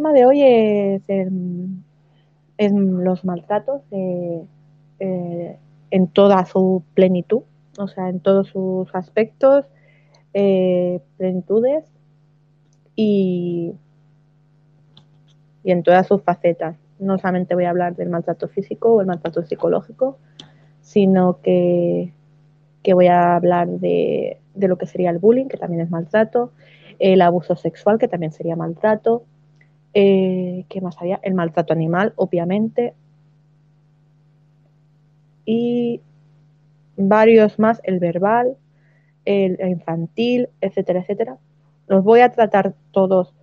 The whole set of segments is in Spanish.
tema de hoy es, los maltratos eh, en toda su plenitud, o sea, en todos sus aspectos, eh, plenitudes y, y en todas sus facetas. No solamente voy a hablar del maltrato físico o el maltrato psicológico, sino que, que voy a hablar de, de lo que sería el bullying, que también es maltrato, el abuso sexual, que también sería maltrato, eh, ¿qué más había? El maltrato animal, obviamente, y varios más, el verbal, el infantil, etcétera, etcétera. Los voy a tratar todos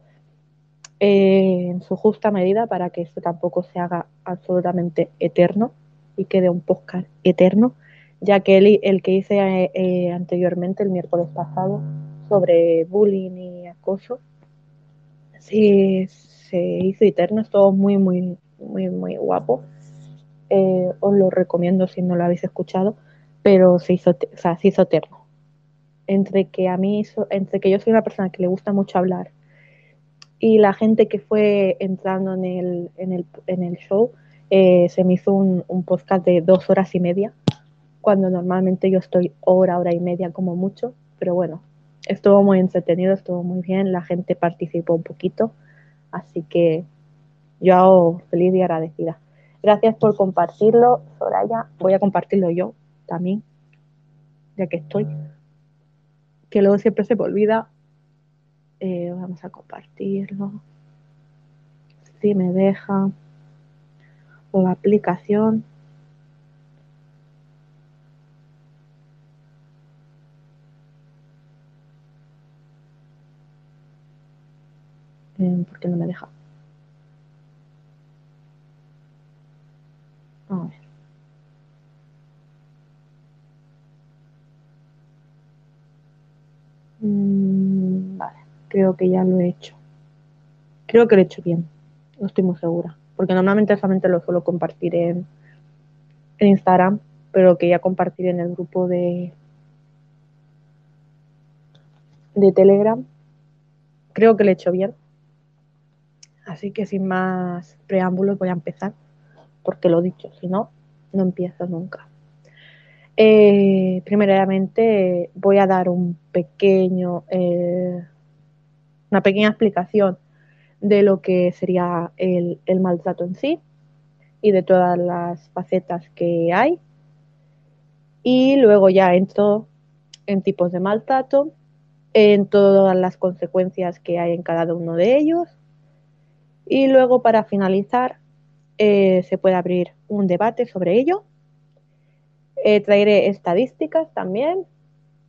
eh, en su justa medida para que esto tampoco se haga absolutamente eterno y quede un podcast eterno, ya que el, el que hice eh, anteriormente, el miércoles pasado, sobre bullying y acoso, sí se hizo eterno, es todo muy, muy, muy, muy guapo. Eh, os lo recomiendo si no lo habéis escuchado, pero se hizo, o sea, se hizo eterno. Entre que a mí, entre que yo soy una persona que le gusta mucho hablar y la gente que fue entrando en el, en el, en el show, eh, se me hizo un, un, podcast de dos horas y media, cuando normalmente yo estoy hora, hora y media como mucho, pero bueno, estuvo muy entretenido, estuvo muy bien, la gente participó un poquito, así que yo hago feliz y agradecida. Gracias por compartirlo, Soraya. Voy a compartirlo yo también, ya que estoy. Que luego siempre se me olvida. Eh, vamos a compartirlo. Si me deja. La aplicación. Eh, ¿Por qué no me deja? A ver. Mm, vale, creo que ya lo he hecho. Creo que lo he hecho bien. No estoy muy segura. Porque normalmente solamente lo suelo compartir en, en Instagram, pero quería compartir en el grupo de, de Telegram. Creo que lo he hecho bien. Así que sin más preámbulos voy a empezar porque lo dicho, si no, no empiezo nunca. Eh, primeramente voy a dar un pequeño, eh, una pequeña explicación de lo que sería el maltrato en sí y de todas las facetas que hay. Y luego ya entro en tipos de maltrato, en todas las consecuencias que hay en cada uno de ellos. Y luego para finalizar eh, se puede abrir un debate sobre ello. Eh, traeré estadísticas también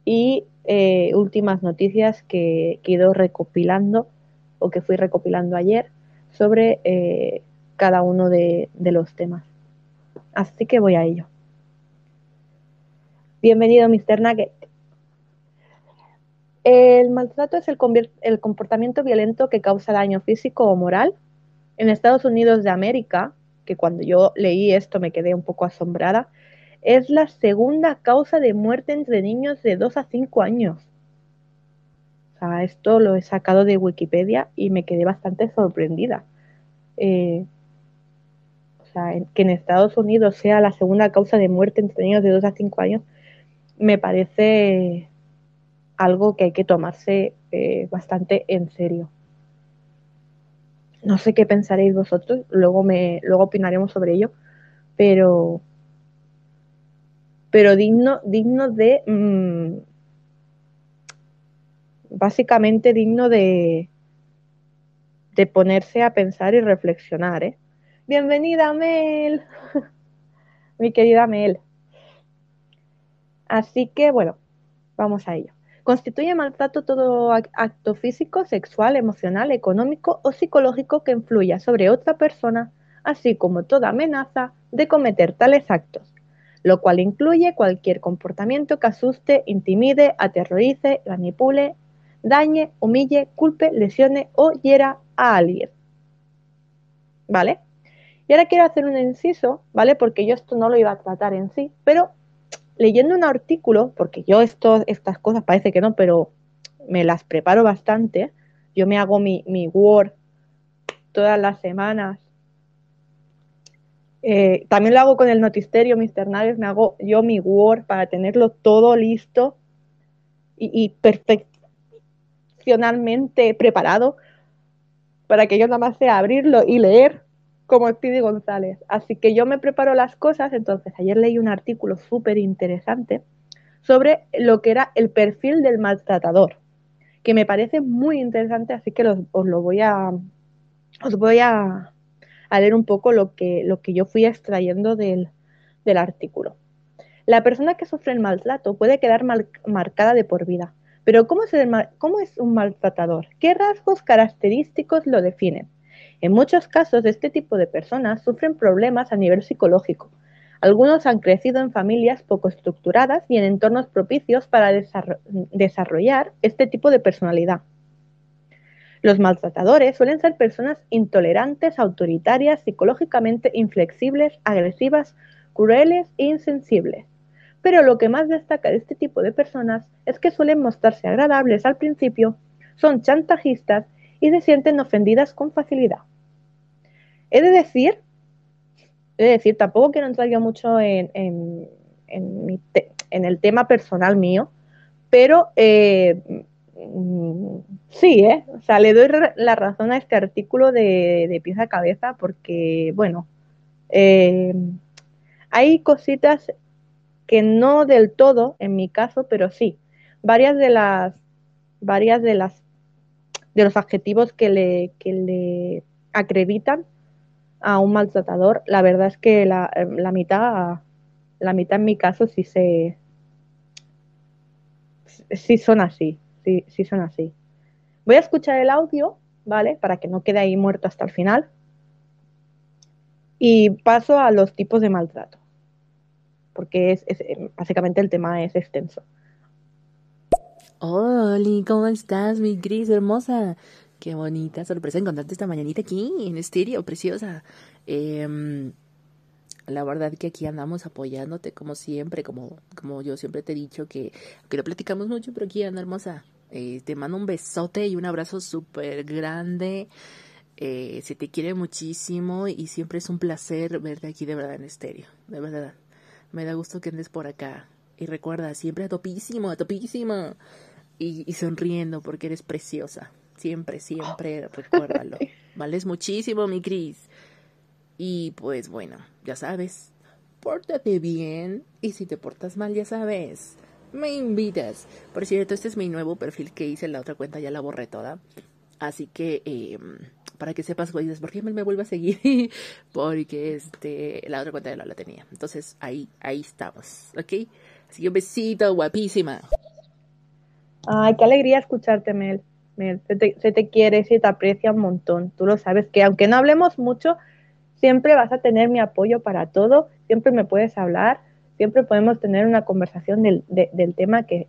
y eh, últimas noticias que, he ido recopilando o que fui recopilando ayer sobre cada uno de, los temas. Así que voy a ello. Bienvenido, Mr. Nugget. El maltrato es el, comportamiento violento que causa daño físico o moral. En Estados Unidos de América, que cuando yo leí esto me quedé un poco asombrada, es la segunda causa de muerte entre niños de 2 a 5 años. O sea, esto lo he sacado de Wikipedia y me quedé bastante sorprendida. Eh, o sea, que en Estados Unidos sea la segunda causa de muerte entre niños de 2 a 5 años, me parece algo que hay que tomarse eh, bastante en serio. No sé qué pensaréis vosotros, luego, me, luego opinaremos sobre ello, pero, pero digno, digno de, mm, básicamente digno de, de ponerse a pensar y reflexionar. ¿eh? Bienvenida, Mel, mi querida Mel. Así que bueno, vamos a ello. Constituye maltrato todo acto físico, sexual, emocional, económico o psicológico que influya sobre otra persona, así como toda amenaza de cometer tales actos, lo cual incluye cualquier comportamiento que asuste, intimide, aterrorice, manipule, dañe, humille, culpe, lesione o hiera a alguien. ¿Vale? Y ahora quiero hacer un inciso, ¿vale? Porque yo esto no lo iba a tratar en sí, pero leyendo un artículo, porque yo esto, estas cosas parece que no, pero me las preparo bastante, yo me hago mi, Word todas las semanas. Eh, también lo hago con el notisterio, Mr. Naves, me hago yo mi Word para tenerlo todo listo y, y perfeccionalmente preparado para que yo nada más sea abrirlo y leer como Speedy González. Así que yo me preparo las cosas, entonces ayer leí un artículo súper interesante sobre lo que era el perfil del maltratador, que me parece muy interesante, así que os lo voy a os voy a, leer un poco lo que, lo que yo fui extrayendo del, artículo. La persona que sufre el maltrato puede quedar marcada de por vida, pero ¿cómo es, ¿cómo es un maltratador? ¿Qué rasgos característicos lo definen? En muchos casos, este tipo de personas sufren problemas a nivel psicológico. Algunos han crecido en familias poco estructuradas y en entornos propicios para desarrollar este tipo de personalidad. Los maltratadores suelen ser personas intolerantes, autoritarias, psicológicamente inflexibles, agresivas, crueles e insensibles. Pero lo que más destaca de este tipo de personas es que suelen mostrarse agradables al principio, son chantajistas y se sienten ofendidas con facilidad. He de decir, he de decir, tampoco quiero entrar yo mucho en, el tema personal mío, pero eh, mm, sí, ¿eh? o sea, le doy la razón a este artículo de, de pieza a cabeza porque, bueno, eh, hay cositas que no del todo, en mi caso, pero sí, varias de las, varias de las de los adjetivos que le, le acreditan a un maltratador, la verdad es que la, mitad, la mitad en mi caso sí se, sí son así, sí, sí son así. Voy a escuchar el audio, ¿vale? Para que no quede ahí muerto hasta el final. Y paso a los tipos de maltrato, porque es básicamente el tema es extenso. Hola, ¿cómo estás, mi Gris hermosa? Qué bonita sorpresa encontrarte esta mañanita aquí en estéreo, preciosa. Em, la verdad que aquí andamos apoyándote como siempre, como, como yo siempre te he dicho que, que no platicamos mucho, pero aquí anda hermosa. Eh, te mando un besote y un abrazo súper grande. Eh, se te quiere muchísimo y siempre es un placer verte aquí de verdad en estéreo, de verdad. Me da gusto que andes por acá. Y recuerda, siempre a topísimo, a topísimo y, sonriendo porque eres preciosa. Siempre, siempre, recuérdalo. Vales muchísimo, mi Cris. Y pues bueno, ya sabes, pórtate bien y si te portas mal, ya sabes, me invitas. Por cierto, este es mi nuevo perfil que hice en la otra cuenta, ya la borré toda. Así que, em, para que sepas, dices, ¿por qué me, me vuelve a seguir? Porque este, la otra cuenta ya no la tenía. Entonces, ahí, ahí estamos, ¿ok? Así que un besito, guapísima. Ay, qué alegría escucharte, Mel. Mel se, te, quiere, se te aprecia un montón. Tú lo sabes que aunque no hablemos mucho, siempre vas a tener mi apoyo para todo, siempre me puedes hablar, siempre podemos tener una conversación del, tema que,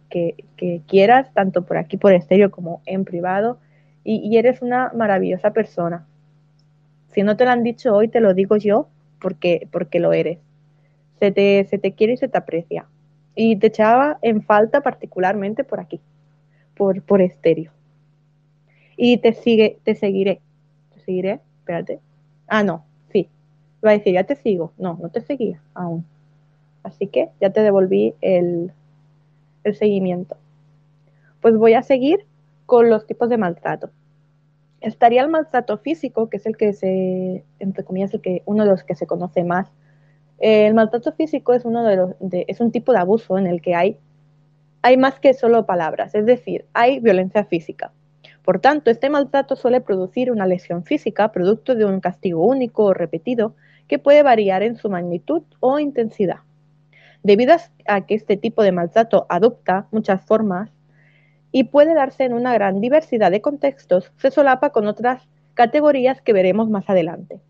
quieras, tanto por aquí por estéreo como en privado, y, eres una maravillosa persona. Si no te lo han dicho hoy, te lo digo yo porque, porque lo eres. Se te, se te quiere y se te aprecia. Y te echaba en falta particularmente por aquí por, por estéreo. Y te sigue, te seguiré. Te seguiré, espérate. Ah, no, sí. Va a decir, ya te sigo. No, no te seguía aún. Así que ya te devolví el, el seguimiento. Pues voy a seguir con los tipos de maltrato. Estaría el maltrato físico, que es el que se, entre comillas, el que, uno de los que se conoce más. El maltrato físico es, uno de los, de, es un tipo de abuso en el que hay hay más que solo palabras, es decir, hay violencia física. Por tanto, este maltrato suele producir una lesión física producto de un castigo único o repetido que puede variar en su magnitud o intensidad. Debido a que este tipo de maltrato adopta muchas formas y puede darse en una gran diversidad de contextos, se solapa con otras categorías que veremos más adelante.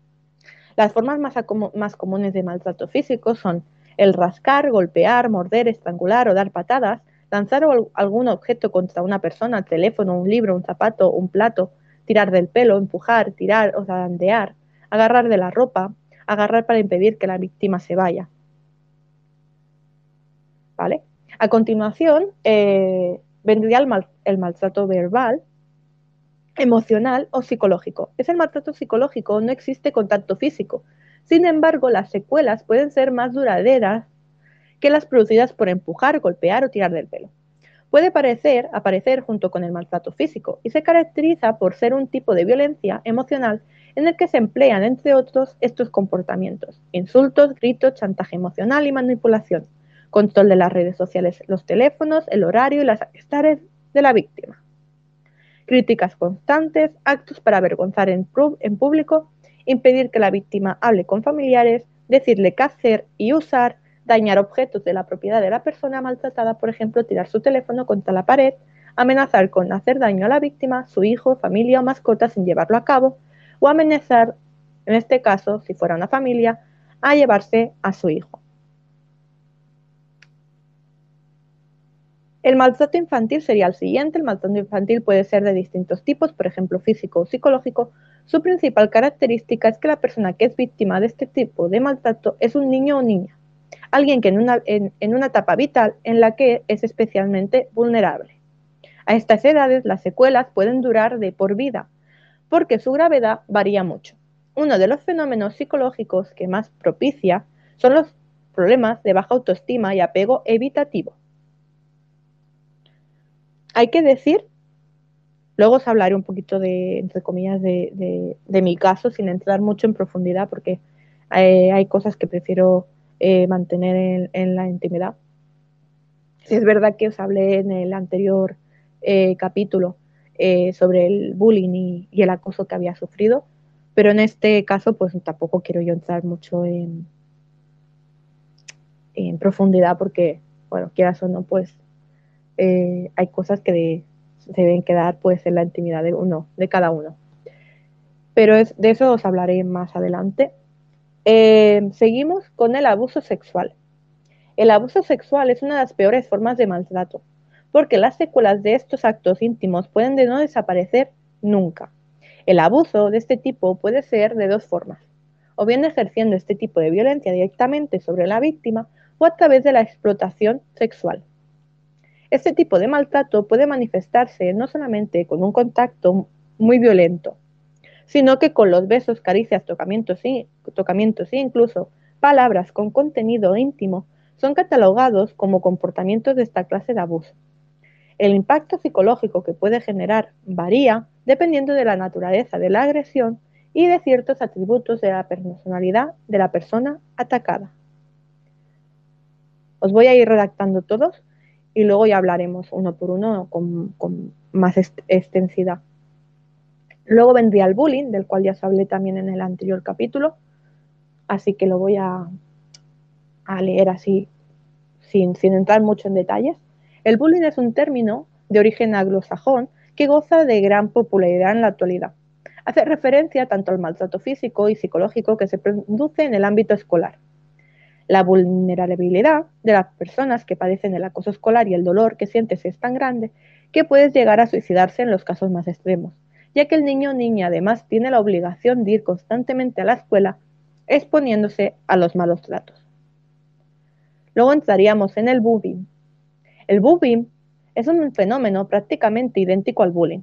Las formas más, comunes de maltrato físico son el rascar, golpear, morder, estrangular o dar patadas, lanzar algún objeto contra una persona, teléfono, un libro, un zapato, un plato, tirar del pelo, empujar, tirar o zarandear, agarrar de la ropa, agarrar para impedir que la víctima se vaya. ¿Vale? A continuación, eh, vendría el, maltrato verbal, emocional o psicológico. Es el maltrato psicológico, no existe contacto físico. Sin embargo, las secuelas pueden ser más duraderas que las producidas por empujar, golpear o tirar del pelo. Puede parecer, aparecer junto con el maltrato físico y se caracteriza por ser un tipo de violencia emocional en el que se emplean, entre otros, estos comportamientos. Insultos, gritos, chantaje emocional y manipulación. Control de las redes sociales, los teléfonos, el horario y las amistades de la víctima. Críticas constantes, actos para avergonzar en público, impedir que la víctima hable con familiares, decirle qué hacer y usar, dañar objetos de la propiedad de la persona maltratada, por ejemplo, tirar su teléfono contra la pared, amenazar con hacer daño a la víctima, su hijo, familia o mascota sin llevarlo a cabo, o amenazar, en este caso, si fuera una familia, a llevarse a su hijo. El maltrato infantil sería el siguiente. El maltrato infantil puede ser de distintos tipos, por ejemplo, físico o psicológico. Su principal característica es que la persona que es víctima de este tipo de maltrato es un niño o niña alguien que en una, en, una etapa vital en la que es especialmente vulnerable. A estas edades las secuelas pueden durar de por vida, porque su gravedad varía mucho. Uno de los fenómenos psicológicos que más propicia son los problemas de baja autoestima y apego evitativo. Hay que decir, luego os hablaré un poquito de, entre comillas, de, mi caso, sin entrar mucho en profundidad, porque eh, hay cosas que prefiero eh, mantener en, la intimidad. Es verdad que os hablé en el anterior eh, capítulo eh, sobre el bullying y, el acoso que había sufrido, pero en este caso pues tampoco quiero yo entrar mucho en, en profundidad porque, bueno, quieras o no, pues hay cosas que deben quedar pues en la intimidad de uno, de cada uno. Pero es, de eso os hablaré más adelante. Eh, seguimos con el abuso sexual. El abuso sexual es una de las peores formas de maltrato, porque las secuelas de estos actos íntimos pueden de no desaparecer nunca. El abuso de este tipo puede ser de dos formas, o bien ejerciendo este tipo de violencia directamente sobre la víctima o a través de la explotación sexual. Este tipo de maltrato puede manifestarse no solamente con un contacto muy violento, sino que con los besos, caricias, tocamientos, y, tocamientos e incluso palabras con contenido íntimo son catalogados como comportamientos de esta clase de abuso. El impacto psicológico que puede generar varía dependiendo de la naturaleza de la agresión y de ciertos atributos de la personalidad de la persona atacada. Os voy a ir redactando todos y luego ya hablaremos uno por uno con, más extensidad. Luego vendría el bullying, del cual ya os hablé también en el anterior capítulo, así que lo voy a, leer así, sin, sin entrar mucho en detalles. El bullying es un término de origen anglosajón que goza de gran popularidad en la actualidad. Hace referencia tanto al maltrato físico y psicológico que se produce en el ámbito escolar. La vulnerabilidad de las personas que padecen el acoso escolar y el dolor que sientes es tan grande que puedes llegar a suicidarse en los casos más extremos ya que el niño o niña además tiene la obligación de ir constantemente a la escuela exponiéndose a los malos tratos. Luego entraríamos en el bullying. El bullying es un fenómeno prácticamente idéntico al bullying,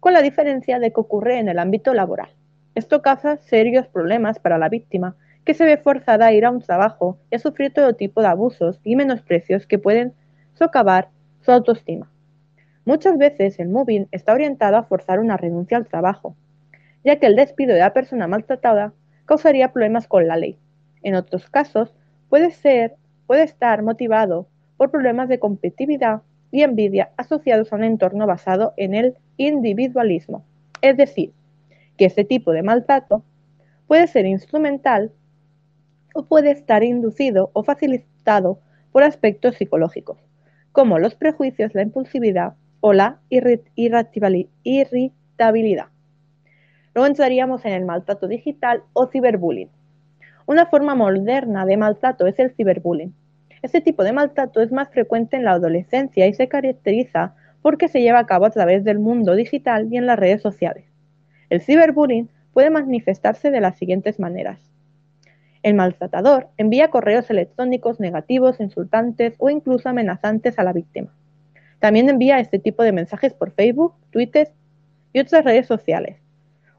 con la diferencia de que ocurre en el ámbito laboral. Esto causa serios problemas para la víctima, que se ve forzada a ir a un trabajo y a sufrir todo tipo de abusos y menosprecios que pueden socavar su autoestima. Muchas veces el moving está orientado a forzar una renuncia al trabajo, ya que el despido de la persona maltratada causaría problemas con la ley. En otros casos, puede ser, puede estar motivado por problemas de competitividad y envidia asociados a un entorno basado en el individualismo. Es decir, que este tipo de maltrato puede ser instrumental o puede estar inducido o facilitado por aspectos psicológicos, como los prejuicios, la impulsividad o la irritabilidad. Luego entraríamos en el maltrato digital o ciberbullying. Una forma moderna de maltrato es el ciberbullying. Este tipo de maltrato es más frecuente en la adolescencia y se caracteriza porque se lleva a cabo a través del mundo digital y en las redes sociales. El ciberbullying puede manifestarse de las siguientes maneras. El maltratador envía correos electrónicos negativos, insultantes o incluso amenazantes a la víctima. También envía este tipo de mensajes por Facebook, Twitter, y otras redes sociales.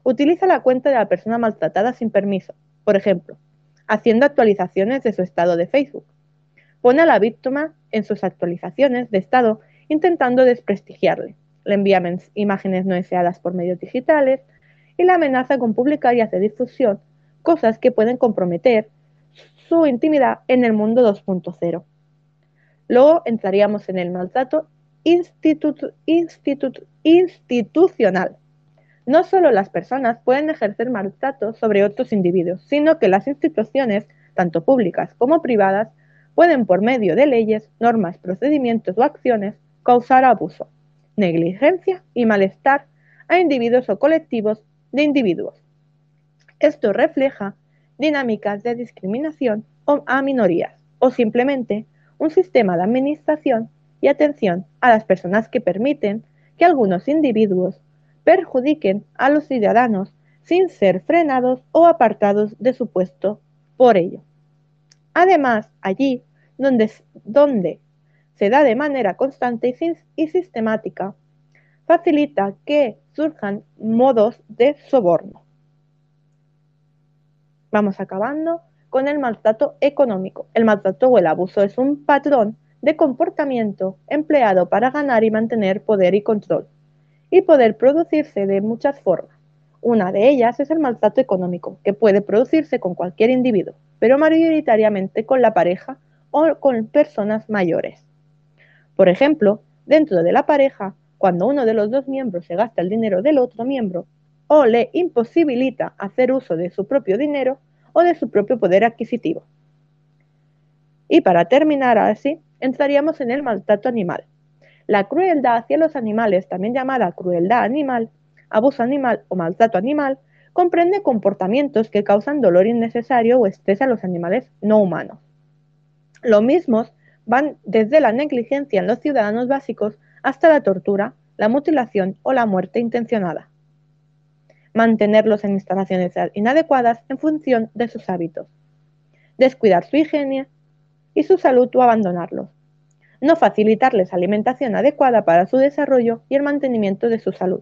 Utiliza la cuenta de la persona maltratada sin permiso, por ejemplo, haciendo actualizaciones de su estado de Facebook. Pone a la víctima en sus actualizaciones de estado intentando desprestigiarle. Le envía imágenes no deseadas por medios digitales y la amenaza con publicar y hacer difusión cosas que pueden comprometer su intimidad en el mundo 2.0. Luego entraríamos en el maltrato institucional. No solo las personas pueden ejercer maltrato sobre otros individuos, sino que las instituciones, tanto públicas como privadas, pueden por medio de leyes, normas, procedimientos o acciones causar abuso, negligencia y malestar a individuos o colectivos de individuos. Esto refleja dinámicas de discriminación a minorías o simplemente un sistema de administración y atención a las personas que permiten que algunos individuos perjudiquen a los ciudadanos sin ser frenados o apartados de su puesto por ello. Además, allí donde, donde se da de manera constante y sistemática, facilita que surjan modos de soborno. Vamos acabando con el maltrato económico. El maltrato o el abuso es un patrón de comportamiento empleado para ganar y mantener poder y control, y poder producirse de muchas formas. Una de ellas es el maltrato económico, que puede producirse con cualquier individuo, pero mayoritariamente con la pareja o con personas mayores. Por ejemplo, dentro de la pareja, cuando uno de los dos miembros se gasta el dinero del otro miembro o le imposibilita hacer uso de su propio dinero o de su propio poder adquisitivo. Y para terminar así, entraríamos en el maltrato animal. La crueldad hacia los animales, también llamada crueldad animal, abuso animal o maltrato animal, comprende comportamientos que causan dolor innecesario o estrés a los animales no humanos. Los mismos van desde la negligencia en los ciudadanos básicos hasta la tortura, la mutilación o la muerte intencionada mantenerlos en instalaciones inadecuadas en función de sus hábitos, descuidar su higiene y su salud o abandonarlos, no facilitarles alimentación adecuada para su desarrollo y el mantenimiento de su salud,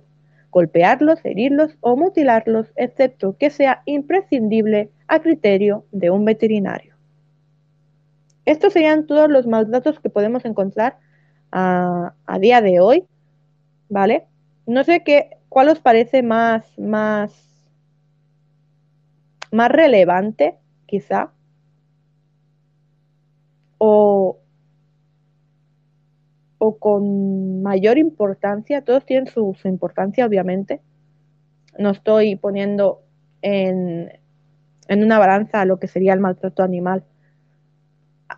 golpearlos, herirlos o mutilarlos, excepto que sea imprescindible a criterio de un veterinario. Estos serían todos los maltratos que podemos encontrar a, a día de hoy, ¿vale? No sé qué ¿Cuál os parece más, más, más relevante, quizá? O, o con mayor importancia, todos tienen su, importancia, obviamente. No estoy poniendo en, en una balanza lo que sería el maltrato animal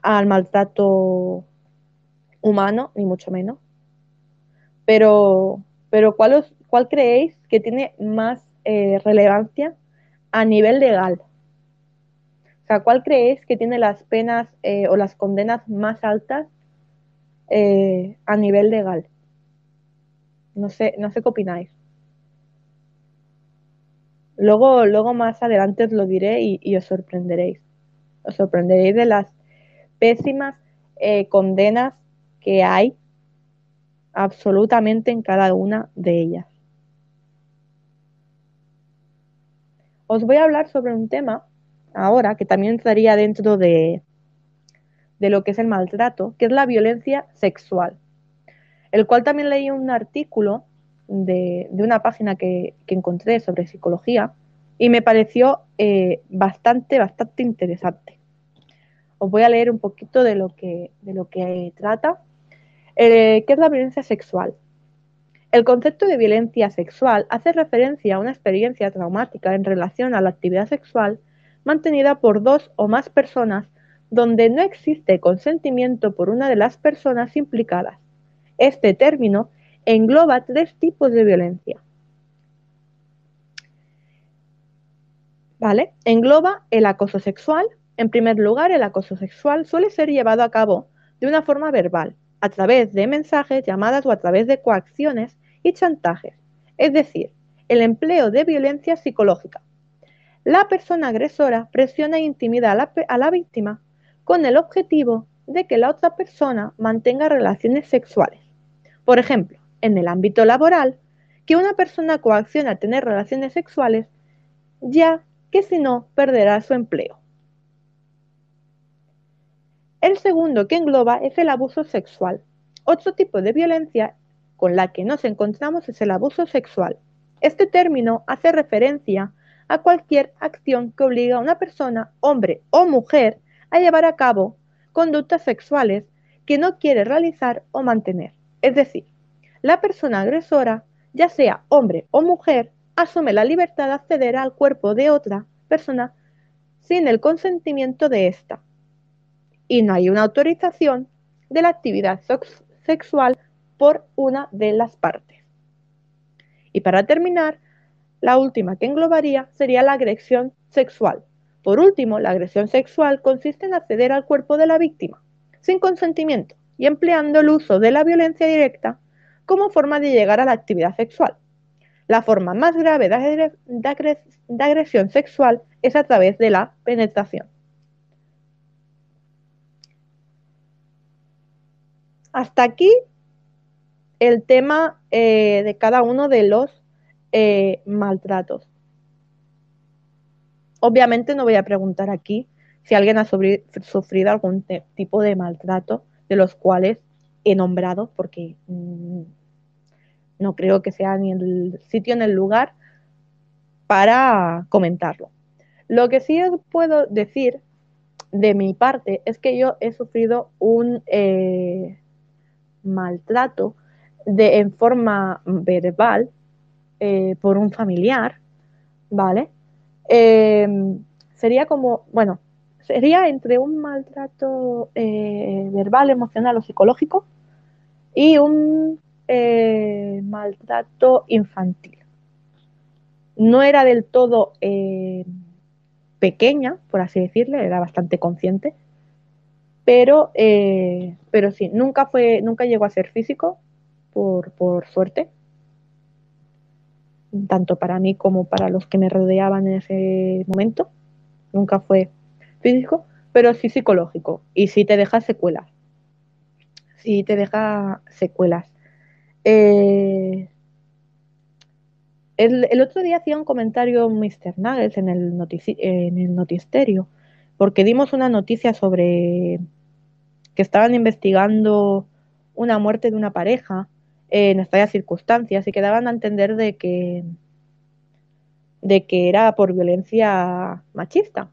al maltrato humano, ni mucho menos. Pero, pero ¿cuál, os, ¿cuál creéis que tiene más eh, relevancia a nivel legal? O sea, ¿cuál creéis que tiene las penas eh, o las condenas más altas eh, a nivel legal? No sé, no sé qué opináis. Luego, luego más adelante os lo diré y, os sorprenderéis. Os sorprenderéis de las pésimas condenas que hay absolutamente en cada una de ellas. Os voy a hablar sobre un tema ahora que también estaría dentro de, de lo que es el maltrato, que es la violencia sexual, el cual también leí un artículo de, una página que, encontré sobre psicología y me pareció eh, bastante, bastante interesante. Os voy a leer un poquito de lo que, de lo que trata. Eh, ¿Qué es la violencia sexual? El concepto de violencia sexual hace referencia a una experiencia traumática en relación a la actividad sexual mantenida por dos o más personas donde no existe consentimiento por una de las personas implicadas. Este término engloba tres tipos de violencia. ¿Vale? Engloba el acoso sexual. En primer lugar, el acoso sexual suele ser llevado a cabo de una forma verbal, a través de mensajes, llamadas o a través de coacciones y chantajes, es decir, el empleo de violencia psicológica. La persona agresora presiona e intimida a la, víctima con el objetivo de que la otra persona mantenga relaciones sexuales. Por ejemplo, en el ámbito laboral, que una persona coacciona a tener relaciones sexuales, ya que si no perderá su empleo. El segundo que engloba es el abuso sexual. Otro tipo de violencia con la que nos encontramos es el abuso sexual. Este término hace referencia a cualquier acción que obliga a una persona, hombre o mujer, a llevar a cabo conductas sexuales que no quiere realizar o mantener. Es decir, la persona agresora, ya sea hombre o mujer, asume la libertad de acceder al cuerpo de otra persona sin el consentimiento de ésta. Y no hay una autorización de la actividad sexual por una de las partes. Y para terminar, la última que englobaría sería la agresión sexual. Por último, la agresión sexual consiste en acceder al cuerpo de la víctima sin consentimiento y empleando el uso de la violencia directa como forma de llegar a la actividad sexual. La forma más grave de, agresión sexual es a través de la penetración. Hasta aquí el tema eh, de cada uno de los eh, maltratos. Obviamente no voy a preguntar aquí si alguien ha sufrido algún tipo de maltrato de los cuales he nombrado, porque mm, no creo que sea ni el sitio ni el lugar para comentarlo. Lo que sí os puedo decir de mi parte es que yo he sufrido un eh, maltrato de, en forma verbal eh, por un familiar, ¿vale? Em, sería como, bueno, sería entre un maltrato eh, verbal, emocional o psicológico y un eh, maltrato infantil. No era del todo pequeña, por así decirle, era bastante consciente, pero, pero sí, nunca, fue, nunca llegó a ser físico, por, por suerte, tanto para mí como para los que me rodeaban en ese momento. Nunca fue físico, pero sí psicológico. Y sí te deja secuelas. Sí te deja secuelas. Eh, el, otro día hacía un comentario Mr. Nuggets en el, en el notisterio, porque dimos una noticia sobre que estaban investigando una muerte de una pareja en estas circunstancias y que daban a entender de que, de que era por violencia machista.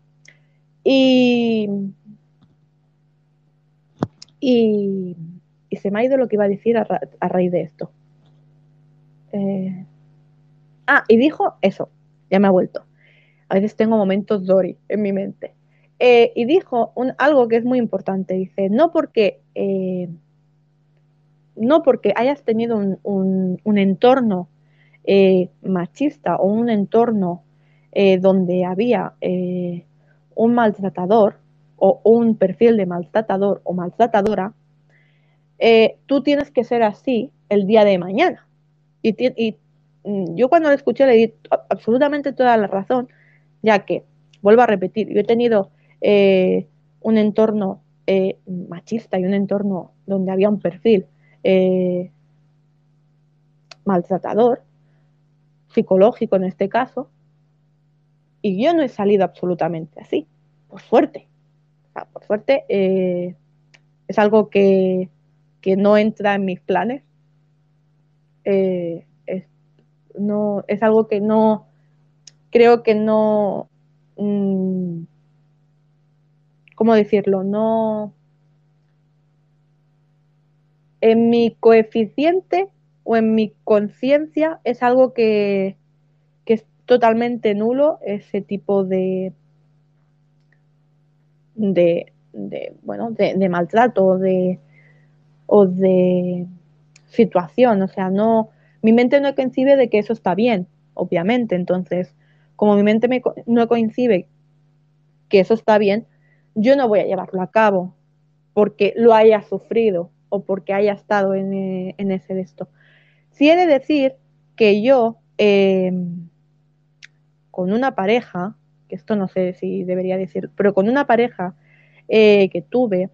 Y, y, se me ha ido lo que iba a decir a, raíz de esto. Eh, ah, y dijo eso, ya me ha vuelto. A veces tengo momentos Dory en mi mente. Eh, y dijo un, algo que es muy importante. Dice, no porque eh, no porque hayas tenido un, entorno eh, machista o un entorno eh, donde había eh, un maltratador o un perfil de maltratador o maltratadora, tú tienes que ser así el día de mañana. Y, y mm, yo cuando lo escuché le di absolutamente toda la razón, ya que, vuelvo a repetir, yo he tenido un entorno machista y un entorno donde había un perfil eh, maltratador, psicológico en este caso, y yo no he salido absolutamente así, por suerte. por suerte eh, es algo que, no entra en mis planes. Eh, es, no, es algo que no, creo que no, mm, ¿cómo decirlo? No, en mi coeficiente o en mi conciencia es algo que, es totalmente nulo, ese tipo de, de, bueno, de, maltrato o de, o de situación. O sea, no, mi mente no coincide de que eso está bien, obviamente. Entonces, como mi mente no coincide que eso está bien, yo no voy a llevarlo a cabo porque lo haya sufrido o porque haya estado en, eh, ese de esto. Si he de decir que yo, em, con una pareja, que esto no sé si debería decir, pero con una pareja eh, que tuve,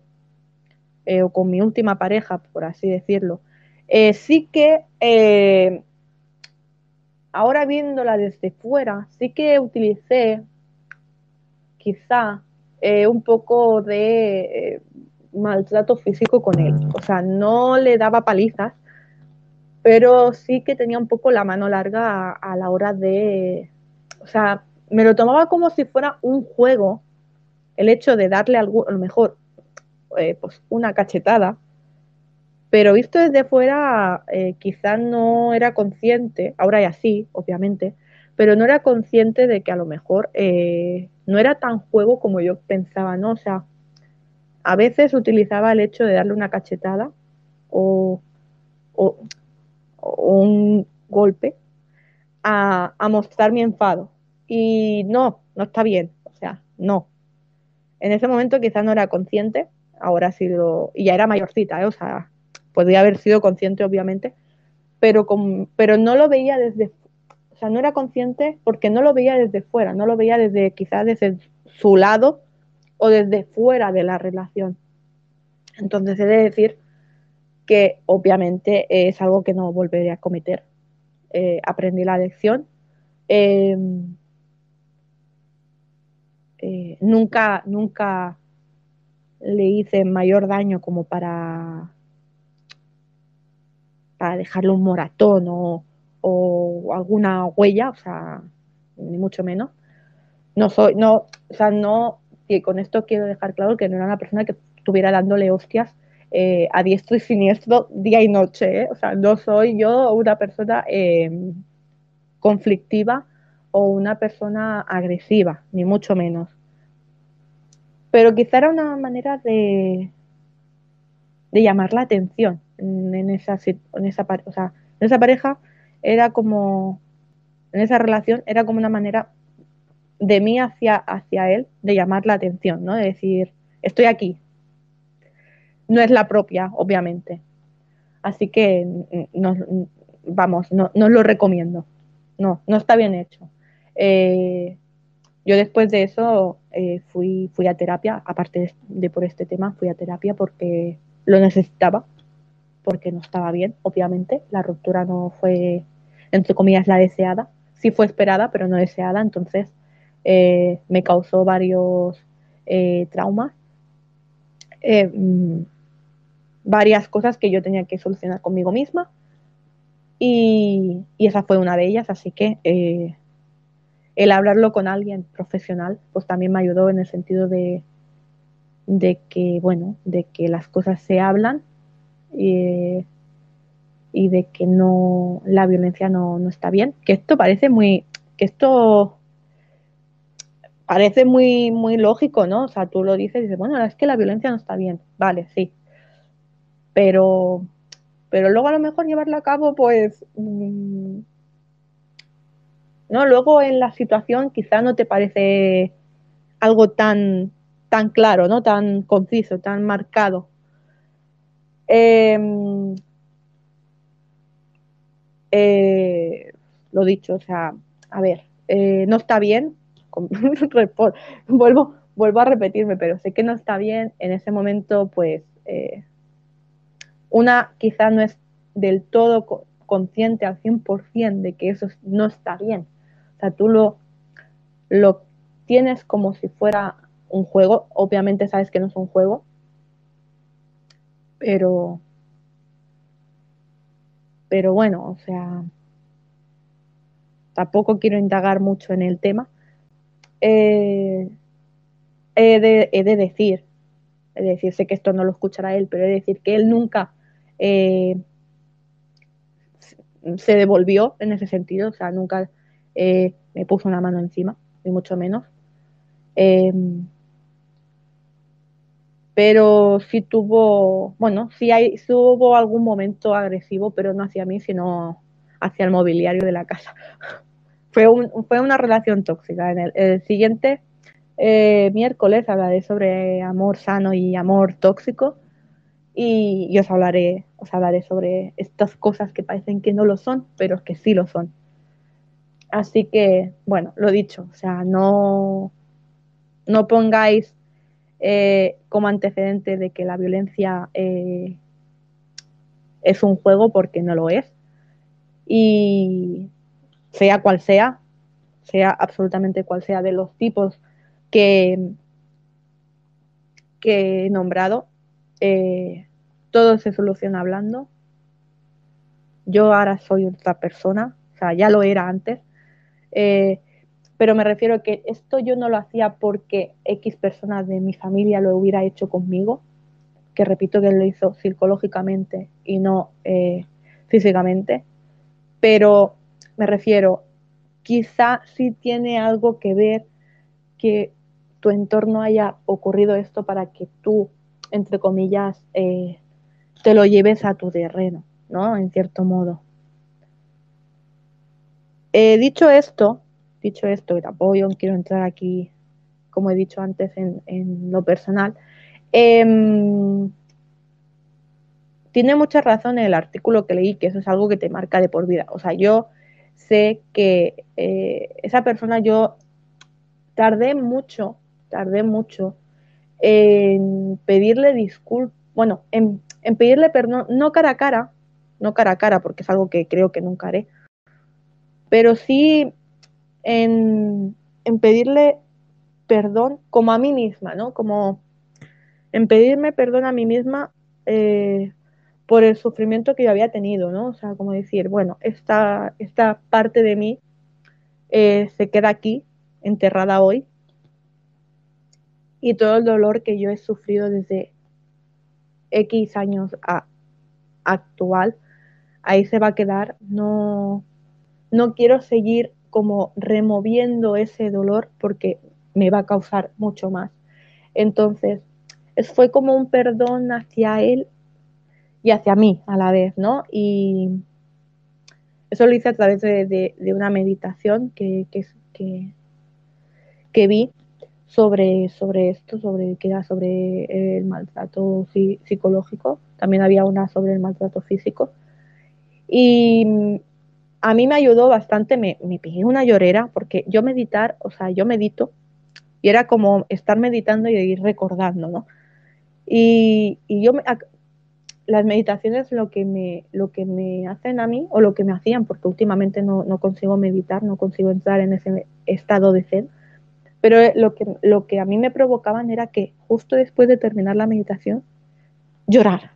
eh, o con mi última pareja, por así decirlo, sí que ahora viéndola desde fuera, sí que utilicé quizá un poco de maltrato físico con él. O sea, no le daba palizas, pero sí que tenía un poco la mano larga a, la hora de... O sea, me lo tomaba como si fuera un juego, el hecho de darle algo, a lo mejor eh, pues una cachetada, pero visto desde fuera eh, quizás no era consciente, ahora ya sí, obviamente, pero no era consciente de que a lo mejor eh, no era tan juego como yo pensaba, ¿no? O sea, a veces utilizaba el hecho de darle una cachetada o, un golpe a, mostrar mi enfado. Y no, no está bien, o sea, no. En ese momento quizás no era consciente, ahora sí lo... Y ya era mayorcita, ¿eh? o sea, podría haber sido consciente obviamente, pero, pero no lo veía desde o sea, no era consciente porque no lo veía desde fuera, no lo veía desde quizás desde su lado o desde fuera de la relación. Entonces he de decir que obviamente es algo que no volveré a cometer. Eh, aprendí la lección. Em, eh, nunca, nunca le hice mayor daño como para, para dejarle un moratón o, o alguna huella, o sea, ni mucho menos. No soy, no, o sea, no, y con esto quiero dejar claro que no era una persona que estuviera dándole hostias eh, a diestro y siniestro día y noche, ¿eh? o sea, no soy yo una persona em, conflictiva o una persona agresiva, ni mucho menos. Pero quizá era una manera de, de llamar la atención en esa, en esa, o sea, en esa pareja era como, en esa relación, era como una manera de mí hacia, hacia él de llamar la atención, ¿no? De decir, estoy aquí. No es la propia, obviamente. Así que, vamos, no, no lo recomiendo. No, no está bien hecho. Eh, yo después de eso eh, fui, fui a terapia, aparte de por este tema, fui a terapia porque lo necesitaba porque no estaba bien, obviamente. La ruptura no fue, entre comillas, la deseada. Sí fue esperada, pero no deseada. Entonces eh, me causó varios eh, traumas. Eh, mm, varias cosas que yo tenía que solucionar conmigo misma. Y, esa fue una de ellas. Así que el hablarlo con alguien profesional, pues también me ayudó en el sentido de, de que, bueno, de que las cosas se hablan y, de que no la violencia no, está bien. Que esto parece muy, que esto parece muy, muy lógico, ¿no? O sea, tú lo dices y dices, bueno, es que la violencia no está bien. Vale, sí. Pero, pero luego a lo mejor llevarla a cabo, pues, mm, no, luego en la situación quizá no te parece algo tan, tan claro, ¿no? Tan conciso, tan marcado. Em, eh, lo dicho, o sea, a ver, eh, no está bien, vuelvo, vuelvo a repetirme, pero sé que no está bien. En ese momento, pues, eh, una quizá no es del todo consciente al 100% de que eso no está bien. O sea, tú lo, lo tienes como si fuera un juego. Obviamente sabes que no es un juego, pero, pero bueno, o sea, tampoco quiero indagar mucho en el tema. Eh, he, de, decir, de decir, sé que esto no lo escuchará él, pero he de decir que él nunca eh, se devolvió en ese sentido, o sea, nunca eh, me puso una mano encima, ni mucho menos pero sí tuvo, bueno, sí, hay, hubo algún momento agresivo, pero no hacia mí, sino hacia el mobiliario de la casa. fue, una relación tóxica. En el, siguiente eh, miércoles hablaré sobre amor sano y amor tóxico y, os hablaré, os hablaré sobre estas cosas que parecen que no lo son, pero que sí lo son. Así que, bueno, lo dicho, o sea, no, no pongáis eh, como antecedente de que la violencia eh, es un juego porque no lo es. Y sea cual sea, sea absolutamente cual sea de los tipos que, que he nombrado, eh, todo se soluciona hablando. Yo ahora soy otra persona, o sea, ya lo era antes, eh, pero me refiero a que esto yo no lo hacía porque X personas de mi familia lo hubiera hecho conmigo, que repito que lo hizo psicológicamente y no eh, físicamente, pero me refiero, quizá sí tiene algo que ver que tu entorno haya ocurrido esto para que tú, entre comillas, eh, te lo lleves a tu terreno, ¿no? En cierto modo. Eh, dicho esto, dicho esto, y tampoco yo quiero entrar aquí, como he dicho antes, en, lo personal, em, tiene mucha razón el artículo que leí, que eso es algo que te marca de por vida. O sea, yo sé que eh, esa persona yo tardé mucho, tardé mucho en pedirle disculpas, bueno, en, pedirle perdón, no cara a cara, no cara a cara, porque es algo que creo que nunca haré, pero sí en, pedirle perdón como a mí misma, ¿no? Como en pedirme perdón a mí misma eh, por el sufrimiento que yo había tenido, ¿no? O sea, como decir, bueno, esta, esta parte de mí eh, se queda aquí, enterrada hoy, y todo el dolor que yo he sufrido desde X años a actual, ahí se va a quedar. No, no quiero seguir como removiendo ese dolor porque me va a causar mucho más. Entonces, fue como un perdón hacia él y hacia mí a la vez, ¿no? Y eso lo hice a través de, una meditación que, que, que, vi sobre, sobre esto, sobre que era sobre el maltrato psicológico. También había una sobre el maltrato físico. Y a mí me ayudó bastante, me, me pegué una llorera, porque yo meditar, o sea, yo medito, y era como estar meditando y ir recordando, ¿no? Y, y yo las meditaciones lo que me lo que me hacen a mí o lo que me hacían porque últimamente no, consigo meditar no consigo entrar en ese estado de zen pero lo que lo que a mí me provocaban era que justo después de terminar la meditación llorar.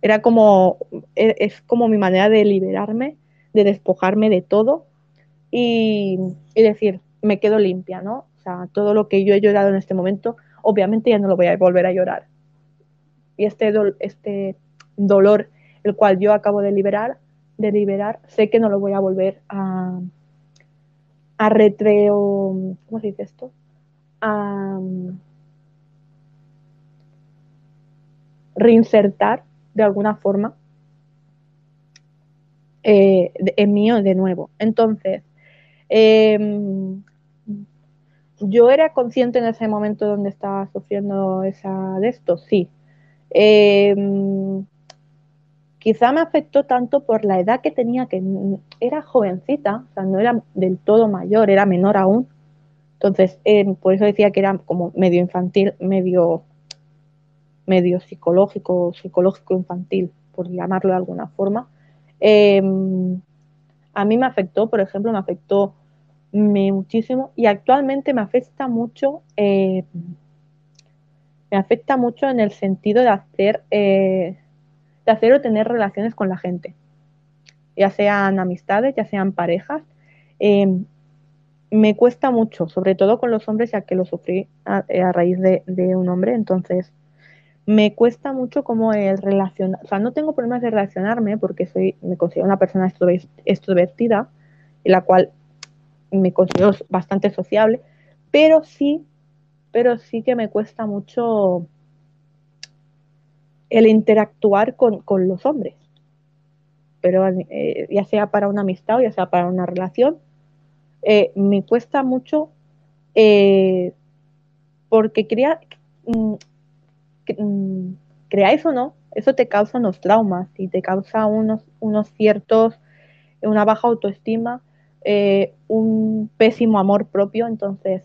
Era como e, es como mi manera de liberarme de despojarme de todo y, y decir me quedo limpia no o sea todo lo que yo he llorado en este momento obviamente ya no lo voy a volver a llorar. Y este, este dolor el cual yo acabo de liberar, de liberar, sé que no lo voy a volver a, a retreo, ¿cómo se dice esto? A reinsertar de alguna forma eh, en mío de nuevo. Entonces, em, yo era consciente en ese momento donde estaba sufriendo esa de esto, sí. Eh, quizá me afectó tanto por la edad que tenía, que era jovencita, o sea, no era del todo mayor, era menor aún. Entonces, eh, por eso decía que era como medio infantil, medio, medio psicológico, psicológico infantil, por llamarlo de alguna forma. Em, a mí me afectó, por ejemplo, me afectó muchísimo y actualmente me afecta mucho, eh, me afecta mucho en el sentido de hacer eh, hacer o tener relaciones con la gente, ya sean amistades, ya sean parejas. Em, me cuesta mucho, sobre todo con los hombres, ya que lo sufrí a, raíz de, un hombre, entonces me cuesta mucho como el relacionar, o sea, no tengo problemas de relacionarme porque soy, me considero una persona extrovertida, en la cual me considero bastante sociable, pero sí, pero sí que me cuesta mucho el interactuar con, los hombres, pero eh, ya sea para una amistad o ya sea para una relación, eh, me cuesta mucho eh, porque crea, mm, mm, creáis o no, eso te causa unos traumas y te causa unos, unos ciertos, una baja autoestima, un pésimo amor propio, entonces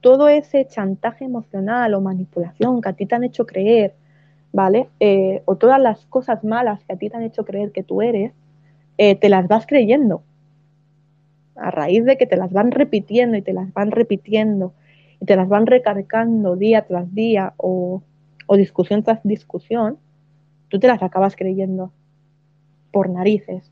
todo ese chantaje emocional o manipulación que a ti te han hecho creer, ¿vale? Eh, o todas las cosas malas que a ti te han hecho creer que tú eres, eh, te las vas creyendo. a raíz de que te las van repitiendo y te las van repitiendo y te las van recargando día tras día o, o discusión tras discusión, tú te las acabas creyendo por narices.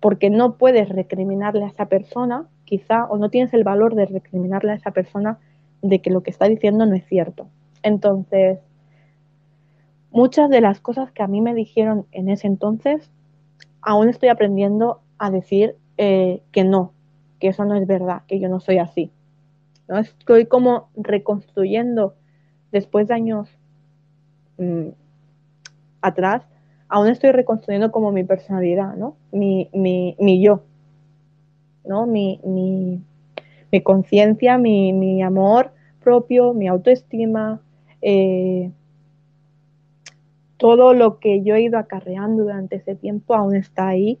Porque no puedes recriminarle a esa persona, quizá, o no tienes el valor de recriminarle a esa persona de que lo que está diciendo no es cierto. Entonces, muchas de las cosas que a mí me dijeron en ese entonces, aún estoy aprendiendo a decir eh, que no, que eso no es verdad, que yo no soy así. ¿no? Estoy como reconstruyendo después de años mm, atrás, aún estoy reconstruyendo como mi personalidad, ¿no? Mi, mi, mi yo, ¿no? Mi, mi, conciencia, mi, mi, amor propio, mi autoestima, eh, todo lo que yo he ido acarreando durante ese tiempo aún está ahí.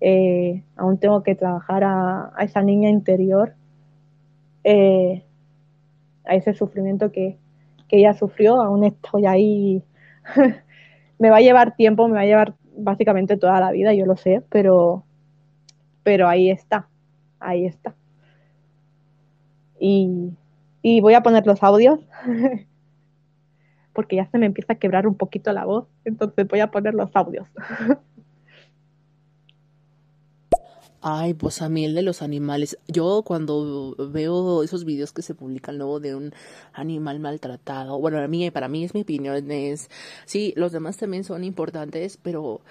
Eh, aún tengo que trabajar a, esa niña interior, eh, a ese sufrimiento que, ella sufrió, aún estoy ahí. me va a llevar tiempo, me va a llevar básicamente toda la vida, yo lo sé, pero, pero ahí está, ahí está. Y, y voy a poner los audios porque ya se me empieza a quebrar un poquito la voz, entonces voy a poner los audios. Ay, pues a mí el de los animales. Yo cuando veo esos videos que se publican luego de un animal maltratado, bueno, a mí, para mí es mi opinión, es, sí, los demás también son importantes, pero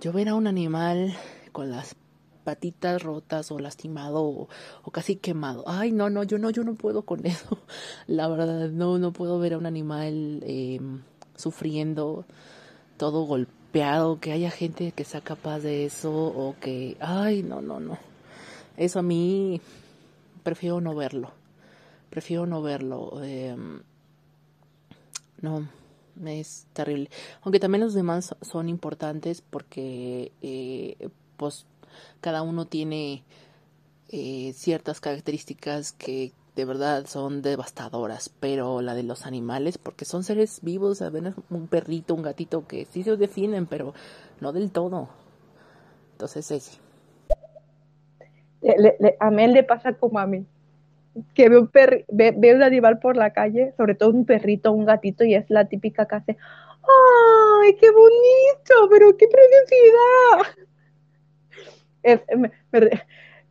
yo ver a un animal con las patitas rotas o lastimado o, casi quemado. Ay, no, no, yo no, yo no puedo con eso. La verdad, no, no puedo ver a un animal em, sufriendo, todo golpeado, que haya gente que sea capaz de eso o que, ay, no, no, no. Eso a mí prefiero no verlo. Prefiero no verlo. Em, no, es terrible. Aunque también los demás son importantes porque, eh, pues, cada uno tiene eh, ciertas características que de verdad son devastadoras, pero la de los animales, porque son seres vivos, a ver, un perrito, un gatito que sí se definen, pero no del todo. Entonces, ese. a mí le pasa como a mí, que ve un, ve, un animal por la calle, sobre todo un perrito, un gatito, y es la típica que hace, ¡ay, qué bonito! ¡Pero qué preciosidad!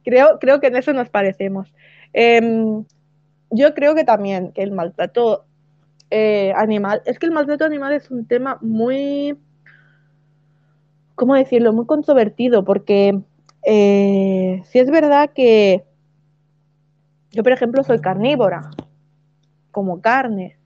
Creo, creo que en eso nos parecemos. Em, yo creo que también que el maltrato eh, animal, es que el maltrato animal es un tema muy, ¿cómo decirlo? Muy controvertido, porque eh, si es verdad que yo, por ejemplo, soy carnívora, como carne.